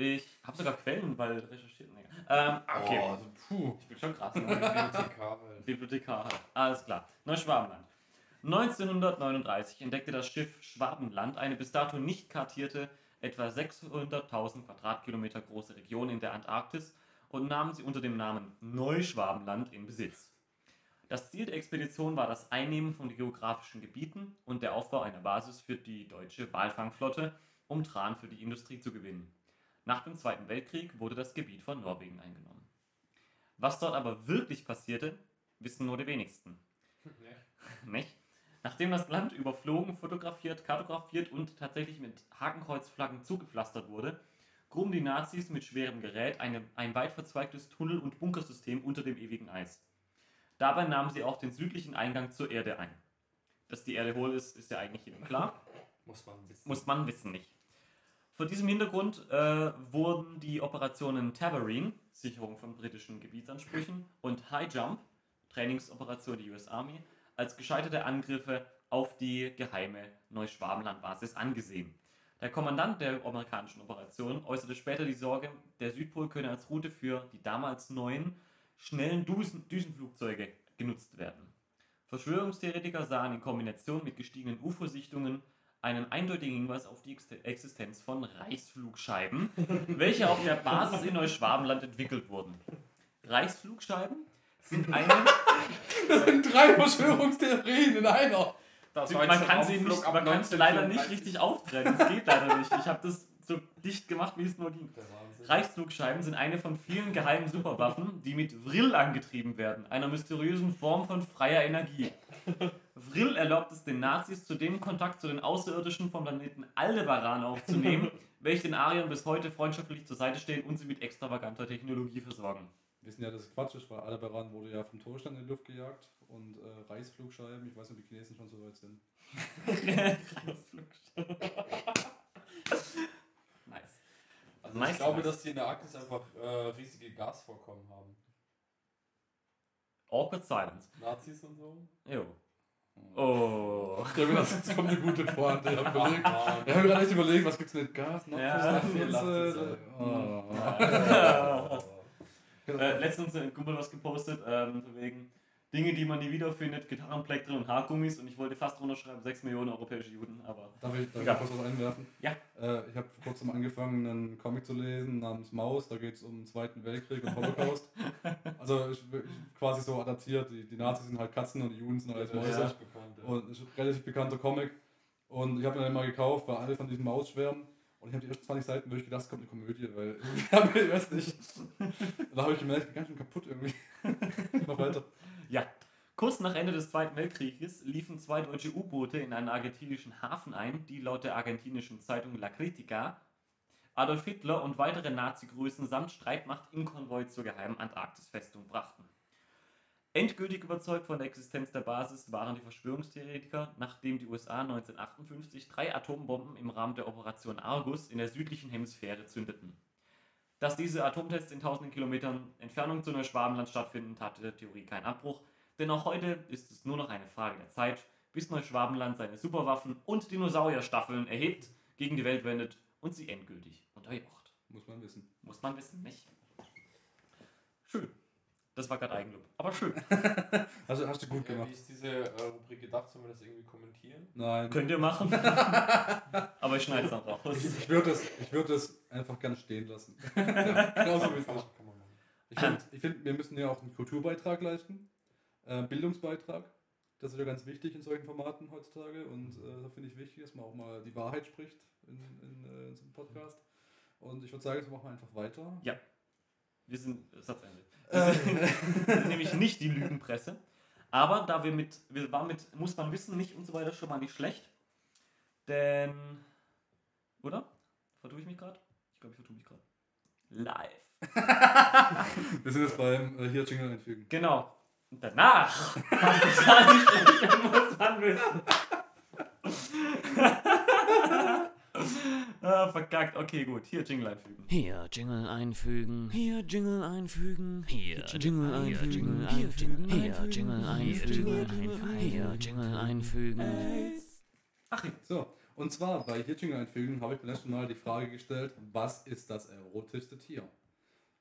Ich habe sogar Quellen, weil recherchiert. Nee. Ähm, okay. Oh, also, puh. Ich bin schon krass. Oh? Bibliothekar. Bibliothekar. Alles klar. Neuschwabenland. 1939 entdeckte das Schiff Schwabenland eine bis dato nicht kartierte, etwa 600.000 Quadratkilometer große Region in der Antarktis und nahm sie unter dem Namen Neuschwabenland in Besitz. Das Ziel der Expedition war das Einnehmen von geografischen Gebieten und der Aufbau einer Basis für die deutsche Walfangflotte, um Tran für die Industrie zu gewinnen. Nach dem Zweiten Weltkrieg wurde das Gebiet von Norwegen eingenommen. Was dort aber wirklich passierte, wissen nur die wenigsten. Nicht? Nachdem das Land überflogen, fotografiert, kartografiert und tatsächlich mit Hakenkreuzflaggen zugepflastert wurde, gruben die Nazis mit schwerem Gerät eine, ein weit verzweigtes Tunnel- und Bunkersystem unter dem ewigen Eis. Dabei nahmen sie auch den südlichen Eingang zur Erde ein. Dass die Erde hohl ist, ist ja eigentlich jedem klar. Muss man wissen. Muss man wissen nicht. Vor diesem Hintergrund äh, wurden die Operationen Tabarine, Sicherung von britischen Gebietsansprüchen, und High Jump, Trainingsoperation der US Army, als gescheiterte Angriffe auf die geheime Neuschwabenland-Basis angesehen. Der Kommandant der amerikanischen Operation äußerte später die Sorge, der Südpol könne als Route für die damals neuen, schnellen Düsen Düsenflugzeuge genutzt werden. Verschwörungstheoretiker sahen in Kombination mit gestiegenen UFO-Sichtungen einen eindeutigen Hinweis auf die Ex- Existenz von Reichsflugscheiben, welche auf der Basis in Neuschwabenland entwickelt wurden. Reichsflugscheiben sind eine, Das sind drei Verschwörungstheorien in einer. Das man kann sie nicht, man kann es leider nicht richtig auftrennen. Es geht leider nicht. Ich habe das so dicht gemacht, wie es nur ging. Reichsflugscheiben sind eine von vielen geheimen Superwaffen, die mit Vril angetrieben werden, einer mysteriösen Form von freier Energie. Vril erlaubt es den Nazis, zudem Kontakt zu den Außerirdischen vom Planeten Aldebaran aufzunehmen, welche den Ariern bis heute freundschaftlich zur Seite stehen und sie mit extravaganter Technologie versorgen. Wir wissen ja, dass es Quatsch ist, weil Aldebaran wurde ja vom Todesstand in die Luft gejagt und äh, Reichsflugscheiben, ich weiß nicht, ob die Chinesen schon so weit sind. nice. Also Nice, ich glaube, nice. dass die in der Arktis einfach äh, riesige Gasvorkommen haben. Awkward Silence. Nazis und so. Jo. Oh. Ich habe gedacht, jetzt kommt eine gute Pointe. Ich habe überlegt, wir haben gerade echt überlegt, was gibt's mit Gas? noch? Ja, Was ihr ist, lacht äh, letztens ein Kumpel was gepostet, ähm, wegen Dinge, die man nie wiederfindet, Gitarrenplektren und Haargummis und ich wollte fast runterschreiben, 6 Millionen europäische Juden, aber Darf ich, darf ich Ja. kurz was einwerfen? Ja. Äh, ich habe vor kurzem angefangen, einen Comic zu lesen namens Maus. Da geht es um den Zweiten Weltkrieg und Holocaust. also ich, ich, quasi so adaptiert. Die, die Nazis sind halt Katzen und die Juden sind halt Mäuse. das ist bekannt, ja. Und ist ein relativ bekannter Comic. Und ich habe ihn dann mal gekauft, weil alle von diesem Maus schwärmen. Und ich habe die ersten 20 Seiten wirklich gedacht, es kommt eine Komödie, weil ich weiß nicht. Da habe ich gemerkt, ich bin ganz schön kaputt irgendwie. Noch weiter. ja. Kurz nach Ende des Zweiten Weltkrieges liefen zwei deutsche U-Boote in einen argentinischen Hafen ein, die laut der argentinischen Zeitung La Critica Adolf Hitler und weitere Nazi-Größen samt Streitmacht im Konvoi zur geheimen Antarktisfestung brachten. Endgültig überzeugt von der Existenz der Basis waren die Verschwörungstheoretiker, nachdem die USA 1958 drei Atombomben im Rahmen der Operation Argus in der südlichen Hemisphäre zündeten. Dass diese Atomtests in tausenden Kilometern Entfernung zu Neuschwabenland stattfinden, tat der Theorie keinen Abbruch, denn auch heute ist es nur noch eine Frage der Zeit, bis Neuschwabenland seine Superwaffen und Dinosaurierstaffeln erhebt, gegen die Welt wendet und sie endgültig unterjocht. Muss man wissen. Muss man wissen, nicht? Schön. Das war gerade Eigenlob. Aber schön. Also hast du gut Ja, wie gemacht. ist diese äh, Rubrik gedacht? Sollen wir das irgendwie kommentieren? Nein. Könnt ihr machen. Aber ich schneide es noch raus. Ich, ich würde das, ich würd das einfach gerne stehen lassen. Genauso wie es ist. Ich finde, ich find, wir müssen ja auch einen Kulturbeitrag leisten. Äh, Bildungsbeitrag. Das ist ja ganz wichtig in solchen Formaten heutzutage. Und äh, da finde ich wichtig, dass man auch mal die Wahrheit spricht in, in, äh, in so einem Podcast. Und ich würde sagen, jetzt machen wir einfach weiter. Wir sind. Satzende. Äh, Wir sind, nämlich nicht die Lügenpresse. Aber da wir mit. Wir waren mit. Muss man wissen, nicht und so weiter schon mal nicht schlecht. Denn. Oder? Vertue ich mich gerade? Ich glaube, ich vertue mich gerade. Live. Wir sind jetzt beim äh, hier Jingle einfügen. Genau. Und danach muss man wissen. ah, verkackt. Okay, gut. Hier Jingle einfügen. Hier Jingle einfügen. Hier Jingle einfügen. Hier Jingle einfügen. Hier Jingle einfügen. Hier Jingle einfügen. Hier Jingle einfügen. So, und zwar bei hier Jingle einfügen habe ich beim letzten Mal die Frage gestellt, was ist das erotischste Tier?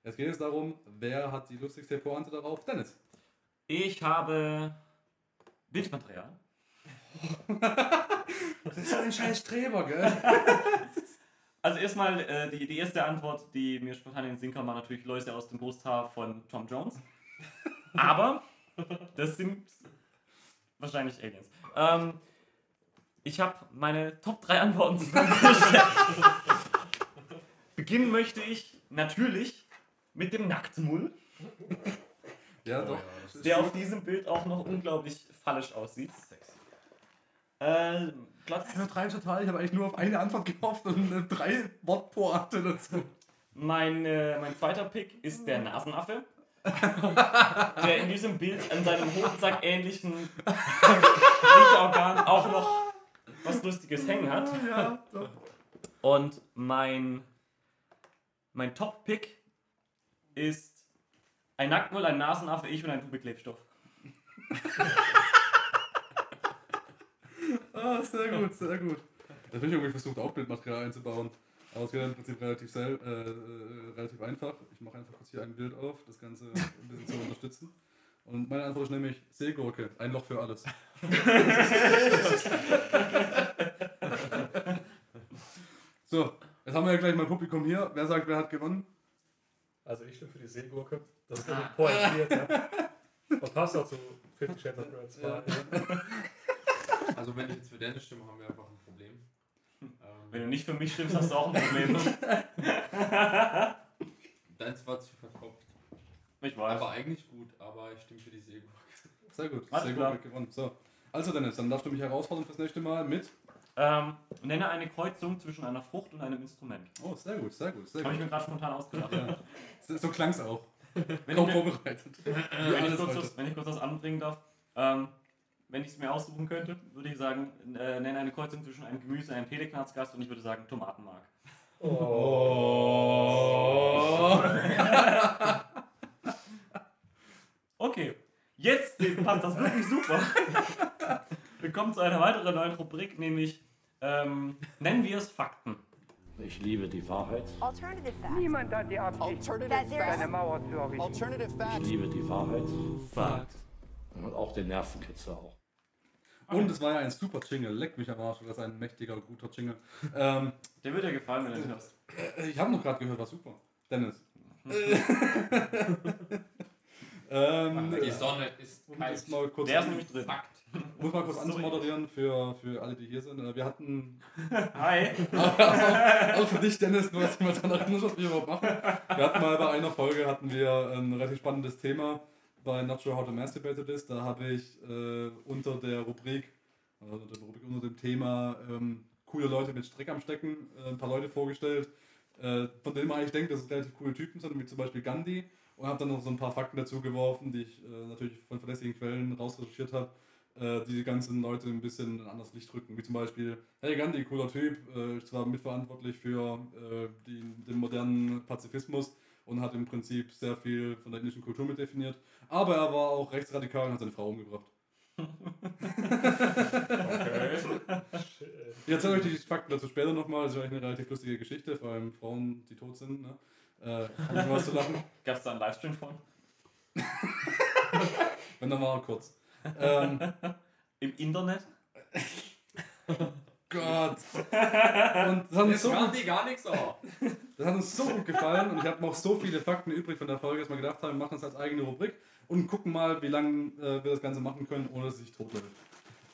Jetzt geht es darum, wer hat die lustigste Pointe darauf? Dennis. Ich habe Bildmaterial. Das ist so ein scheiß Streber, gell? Also erstmal äh, die, die erste Antwort, die mir spontan in den Sinn kam, war natürlich Läuse aus dem Brusthaar von Tom Jones. Aber das sind wahrscheinlich Aliens. Ähm, ich habe meine Top 3 Antworten zusammengestellt. Beginnen möchte ich natürlich mit dem Nacktmull, Ja, doch. ja, der auf diesem Bild auch noch unglaublich fallisch aussieht. Äh, Platz Ich übertreibe total, ich habe eigentlich nur auf eine Antwort gehofft und äh, drei Wortpointe dazu. Mein, äh, mein zweiter Pick ist der Nasenaffe. der in diesem Bild an seinem Hodensack ähnlichen Riecherorgan auch noch was Lustiges hängen hat. Ja, doch. Und mein, mein Top-Pick ist ein Nacktmull, ein Nasenaffe, ich und ein Tube Klebstoff. Ah, sehr gut, sehr gut. Das habe ich irgendwie versucht, auch Bildmaterial einzubauen. Aber es geht im Prinzip relativ, sel äh, äh, relativ einfach. Ich mache einfach kurz hier ein Bild auf, das Ganze ein bisschen zu unterstützen. Und meine Antwort ist nämlich Seegurke, ein Loch für alles. so, jetzt haben wir ja gleich mal Publikum hier. Wer sagt, wer hat gewonnen? Also ich bin für die Seegurke. Das ist nämlich pointiert. Ja. Und passt auch zu Fifty Shades of Grey 2. Also wenn ich jetzt für Dennis stimme, haben wir einfach ein Problem. Wenn Ähm, du nicht für mich stimmst, hast du auch ein Problem. deins war zu verkopft. Ich weiß. Aber eigentlich gut, aber ich stimme für die Seegurke. Sehr gut, Alles sehr klar. gut gewonnen. So, also Dennis, dann darfst du mich herausfordern fürs nächste Mal mit. Ähm, nenne eine Kreuzung zwischen einer Frucht und einem Instrument. Oh, sehr gut, sehr gut, sehr Habe ich mir gerade spontan ausgedacht. Ja. So, klang es auch. Wenn, Kaum vorbereitet. Wenn, ich kurz wenn das anbringen darf, ähm, wenn ich es mir aussuchen könnte, würde ich sagen, äh, nenne eine Kreuzung zwischen einem Gemüse und einem Peleknatzgast und ich würde sagen Tomatenmark. Oh. Okay, jetzt passt das wirklich super. Wir kommen zu einer weiteren neuen Rubrik, nämlich ähm, nennen wir es Fakten. Ich liebe die Wahrheit. Alternative facts. Niemand hat die Absicht, Alternative there's- eine Mauer zu errichten. Alternative Ich facts. liebe die Wahrheit. Fakt. Und auch den Nervenkitzel auch. Und es war ja ein super Jingle. Leck mich am Arsch, das ist ein mächtiger, guter Jingle. Ähm, Der wird dir gefallen, wenn du den hörst. äh, ich habe noch gerade gehört, war super. Dennis. ähm, Die Sonne ist kalt. mal kurz, Der ist nämlich drin. Fakt. muss mal kurz Sorry. anzumoderieren für, für alle, die hier sind. Äh, Wir hatten Hi. auch für dich, Dennis, du hast mal daran erinnert, was wir überhaupt machen. Wir hatten mal bei einer Folge hatten wir ein relativ spannendes Thema bei Not Sure How to Masturbate This. Da habe ich äh, unter der Rubrik, also der Rubrik unter dem Thema ähm, coole Leute mit Streck am Stecken äh, ein paar Leute vorgestellt, äh, von denen man eigentlich denkt, dass es relativ coole Typen sind, wie zum Beispiel Gandhi. Und habe dann noch so ein paar Fakten dazu geworfen, die ich äh, natürlich von verlässlichen Quellen rausrecherchiert habe, äh, die die ganzen Leute ein bisschen in ein anderes Licht rücken. Wie zum Beispiel, hey Gandhi, cooler Typ, ist zwar mitverantwortlich für die, den modernen Pazifismus und hat im Prinzip sehr viel von der indischen Kultur mit definiert, aber er war auch rechtsradikal und hat seine Frau umgebracht. Ich erzähle euch die Fakten dazu später nochmal, das ist eigentlich eine relativ lustige Geschichte, vor allem Frauen, die tot sind. Ne? Äh, was zu lachen. Gab es da einen Livestream von? Wenn dann mal kurz. Ähm, Im Internet? Gott. Und das hat, uns so gut, gar nichts das hat uns so gut gefallen und ich habe noch so viele Fakten übrig von der Folge, dass wir gedacht haben, wir machen das als eigene Rubrik und gucken mal, wie lange äh, wir das Ganze machen können, ohne dass es sich totläuft.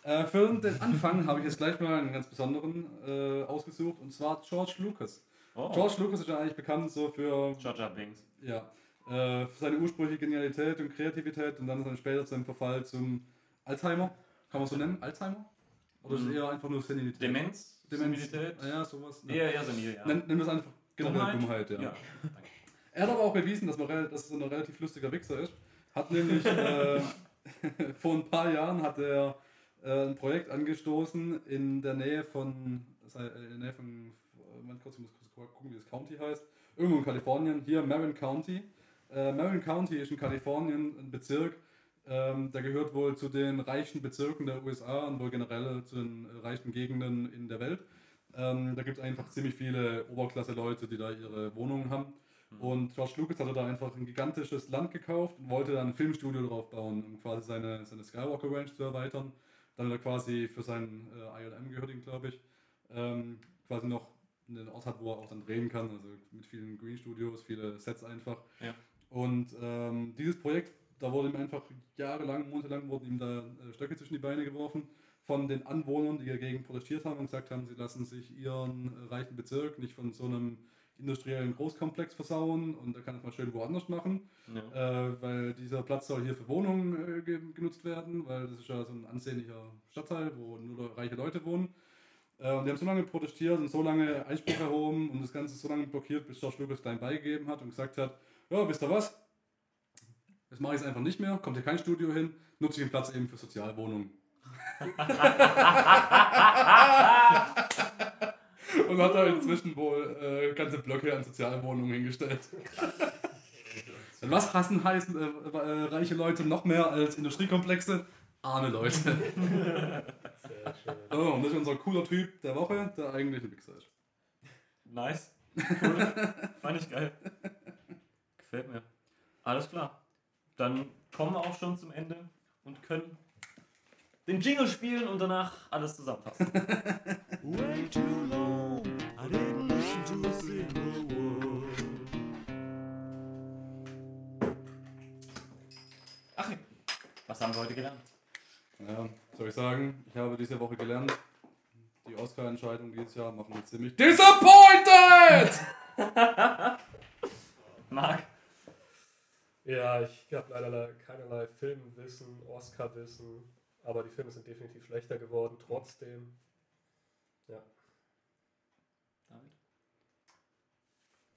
Äh, für den Anfang habe ich jetzt gleich mal einen ganz besonderen äh, ausgesucht und zwar George Lucas. Oh, George Lucas ist ja eigentlich bekannt so für Georgia Binks. Ja. Äh, für seine ursprüngliche Genialität und Kreativität und dann dann später zum Verfall zum Alzheimer. Kann man so nennen? Alzheimer? Oder ist es Mhm. eher einfach nur Senilität? Demenz? Demenz. Senilität? Ja, sowas. Ne? Eher, eher senil, ja. Nenn das einfach generell Dummheit, ja. ja. Er hat aber auch bewiesen, dass, man, dass er ein relativ lustiger Wichser ist. Hat nämlich äh, vor ein paar Jahren hat er äh, ein Projekt angestoßen in der Nähe von, äh, in der Nähe von, Moment kurz, ich muss kurz gucken, wie das County heißt. Irgendwo in Kalifornien, hier Marin County. Äh, Marin County ist in Kalifornien ein Bezirk, ähm, der gehört wohl zu den reichsten Bezirken der USA und wohl generell zu den reichsten Gegenden in der Welt. Ähm, da gibt es einfach ziemlich viele Oberklasse-Leute, die da ihre Wohnungen haben. Und George Lucas hatte da einfach ein gigantisches Land gekauft und wollte dann ein Filmstudio drauf bauen, um quasi seine, seine Skywalker Ranch zu erweitern. Dann hat er quasi für sein äh, ILM gehört ihn, glaube ich, ähm, quasi noch einen Ort hat, wo er auch dann drehen kann, also mit vielen Green Studios, viele Sets einfach. Ja. Und ähm, dieses Projekt, da wurde ihm einfach jahrelang, monatelang wurden ihm da äh, Stöcke zwischen die Beine geworfen von den Anwohnern, die dagegen protestiert haben und gesagt haben, sie lassen sich ihren reichen Bezirk nicht von so einem industriellen Großkomplex versauen und er kann das mal schön woanders machen, Ja. äh, weil dieser Platz soll hier für Wohnungen äh, ge genutzt werden, weil das ist ja so ein ansehnlicher Stadtteil, wo nur reiche Leute wohnen. Äh, und die haben so lange protestiert und so lange Einspruch erhoben und das Ganze so lange blockiert, bis George Lucas klein beigegeben hat und gesagt hat, ja, wisst ihr was? Jetzt mache ich es einfach nicht mehr, kommt hier kein Studio hin, nutze ich den Platz eben für Sozialwohnungen. und hat da inzwischen wohl äh, ganze Blöcke an Sozialwohnungen hingestellt. Was hassen heißen äh, äh, reiche Leute noch mehr als Industriekomplexe? Arme Leute. Sehr schön. So, und das ist unser cooler Typ der Woche, der eigentlich ein Wichser ist. Nice. Cool. Fand ich geil. Gefällt mir. Alles klar. Dann kommen wir auch schon zum Ende und können den Jingle spielen und danach alles zusammenfassen. Way too long, I didn't listen to a single word. Achim, was haben wir heute gelernt? Ja, soll ich sagen, ich habe diese Woche gelernt, die Oscar-Entscheidung dieses Jahr machen mich ziemlich disappointed! Marc, Ja, ich habe leider keinerlei Filmwissen, Oscar-Wissen, aber die Filme sind definitiv schlechter geworden, trotzdem. Ja.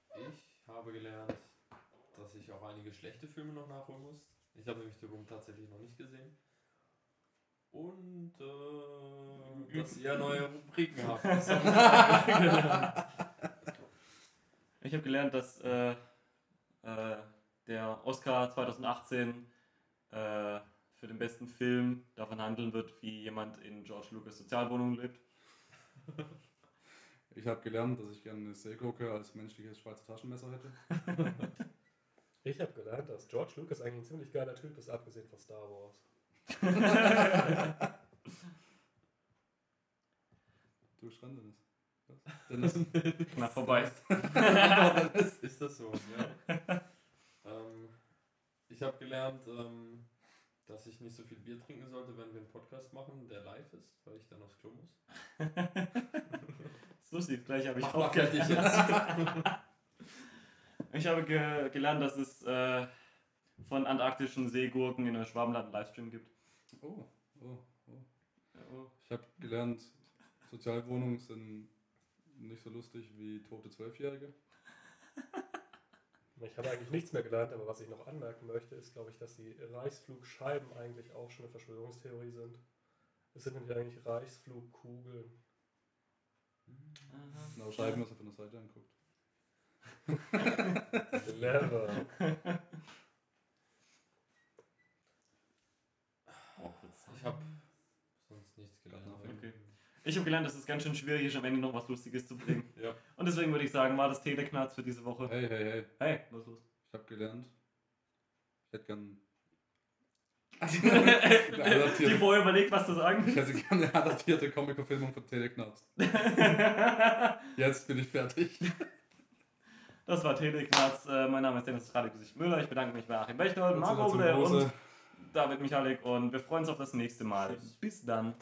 David? Ich habe gelernt, dass ich auch einige schlechte Filme noch nachholen muss. Ich habe nämlich The Room tatsächlich noch nicht gesehen. Und äh, dass ihr neue Rubriken habt. Das habe ich. Ich habe gelernt, dass äh, äh, der Oscar 2018 äh, für den besten Film davon handeln wird, wie jemand in George Lucas Sozialwohnung lebt. Ich habe gelernt, dass ich gerne eine Seegurke als menschliches Schweizer Taschenmesser hätte. Ich habe gelernt, dass George Lucas eigentlich ein ziemlich geiler Typ ist, abgesehen von Star Wars. Du Schran, Dennis. Dennis. Knapp vorbei. Ist das so? Ja. Ich habe gelernt, ähm, dass ich nicht so viel Bier trinken sollte, wenn wir einen Podcast machen, der live ist, weil ich dann aufs Klo muss. ist lustig, gleich habe ich Mach auch fertig jetzt. Ich habe ge gelernt, dass es äh, von antarktischen Seegurken in Schwabenland einen Livestream gibt. Oh, oh, oh. Oh. Ich habe gelernt, Sozialwohnungen sind nicht so lustig wie tote Zwölfjährige. Ich habe eigentlich nichts mehr gelernt, aber was ich noch anmerken möchte, ist, glaube ich, dass die Reichsflugscheiben eigentlich auch schon eine Verschwörungstheorie sind. Es sind nämlich eigentlich Reichsflugkugeln. Genau, Scheiben, was er von der Seite anguckt. Clever. Ich habe sonst nichts gelernt. Okay. Ich habe gelernt, dass es ganz schön schwierig ist, am Ende noch was Lustiges zu bringen. Ja. Und deswegen würde ich sagen, war das Teleknarz für diese Woche. Hey, hey, hey. Hey, was ist los? Ich habe gelernt. Ich hätte gern. Die vorher überlegt, was zu sagen. ich hätte gerne eine adaptierte Comic-Verfilmung von Teleknaps. Jetzt bin ich fertig. Das war Teleknarz. Äh, mein Name ist Dennis Radegesicht Müller. Ich bedanke mich bei Achim Bechtold, Marco und David Michalik und wir freuen uns auf das nächste Mal. Bis dann.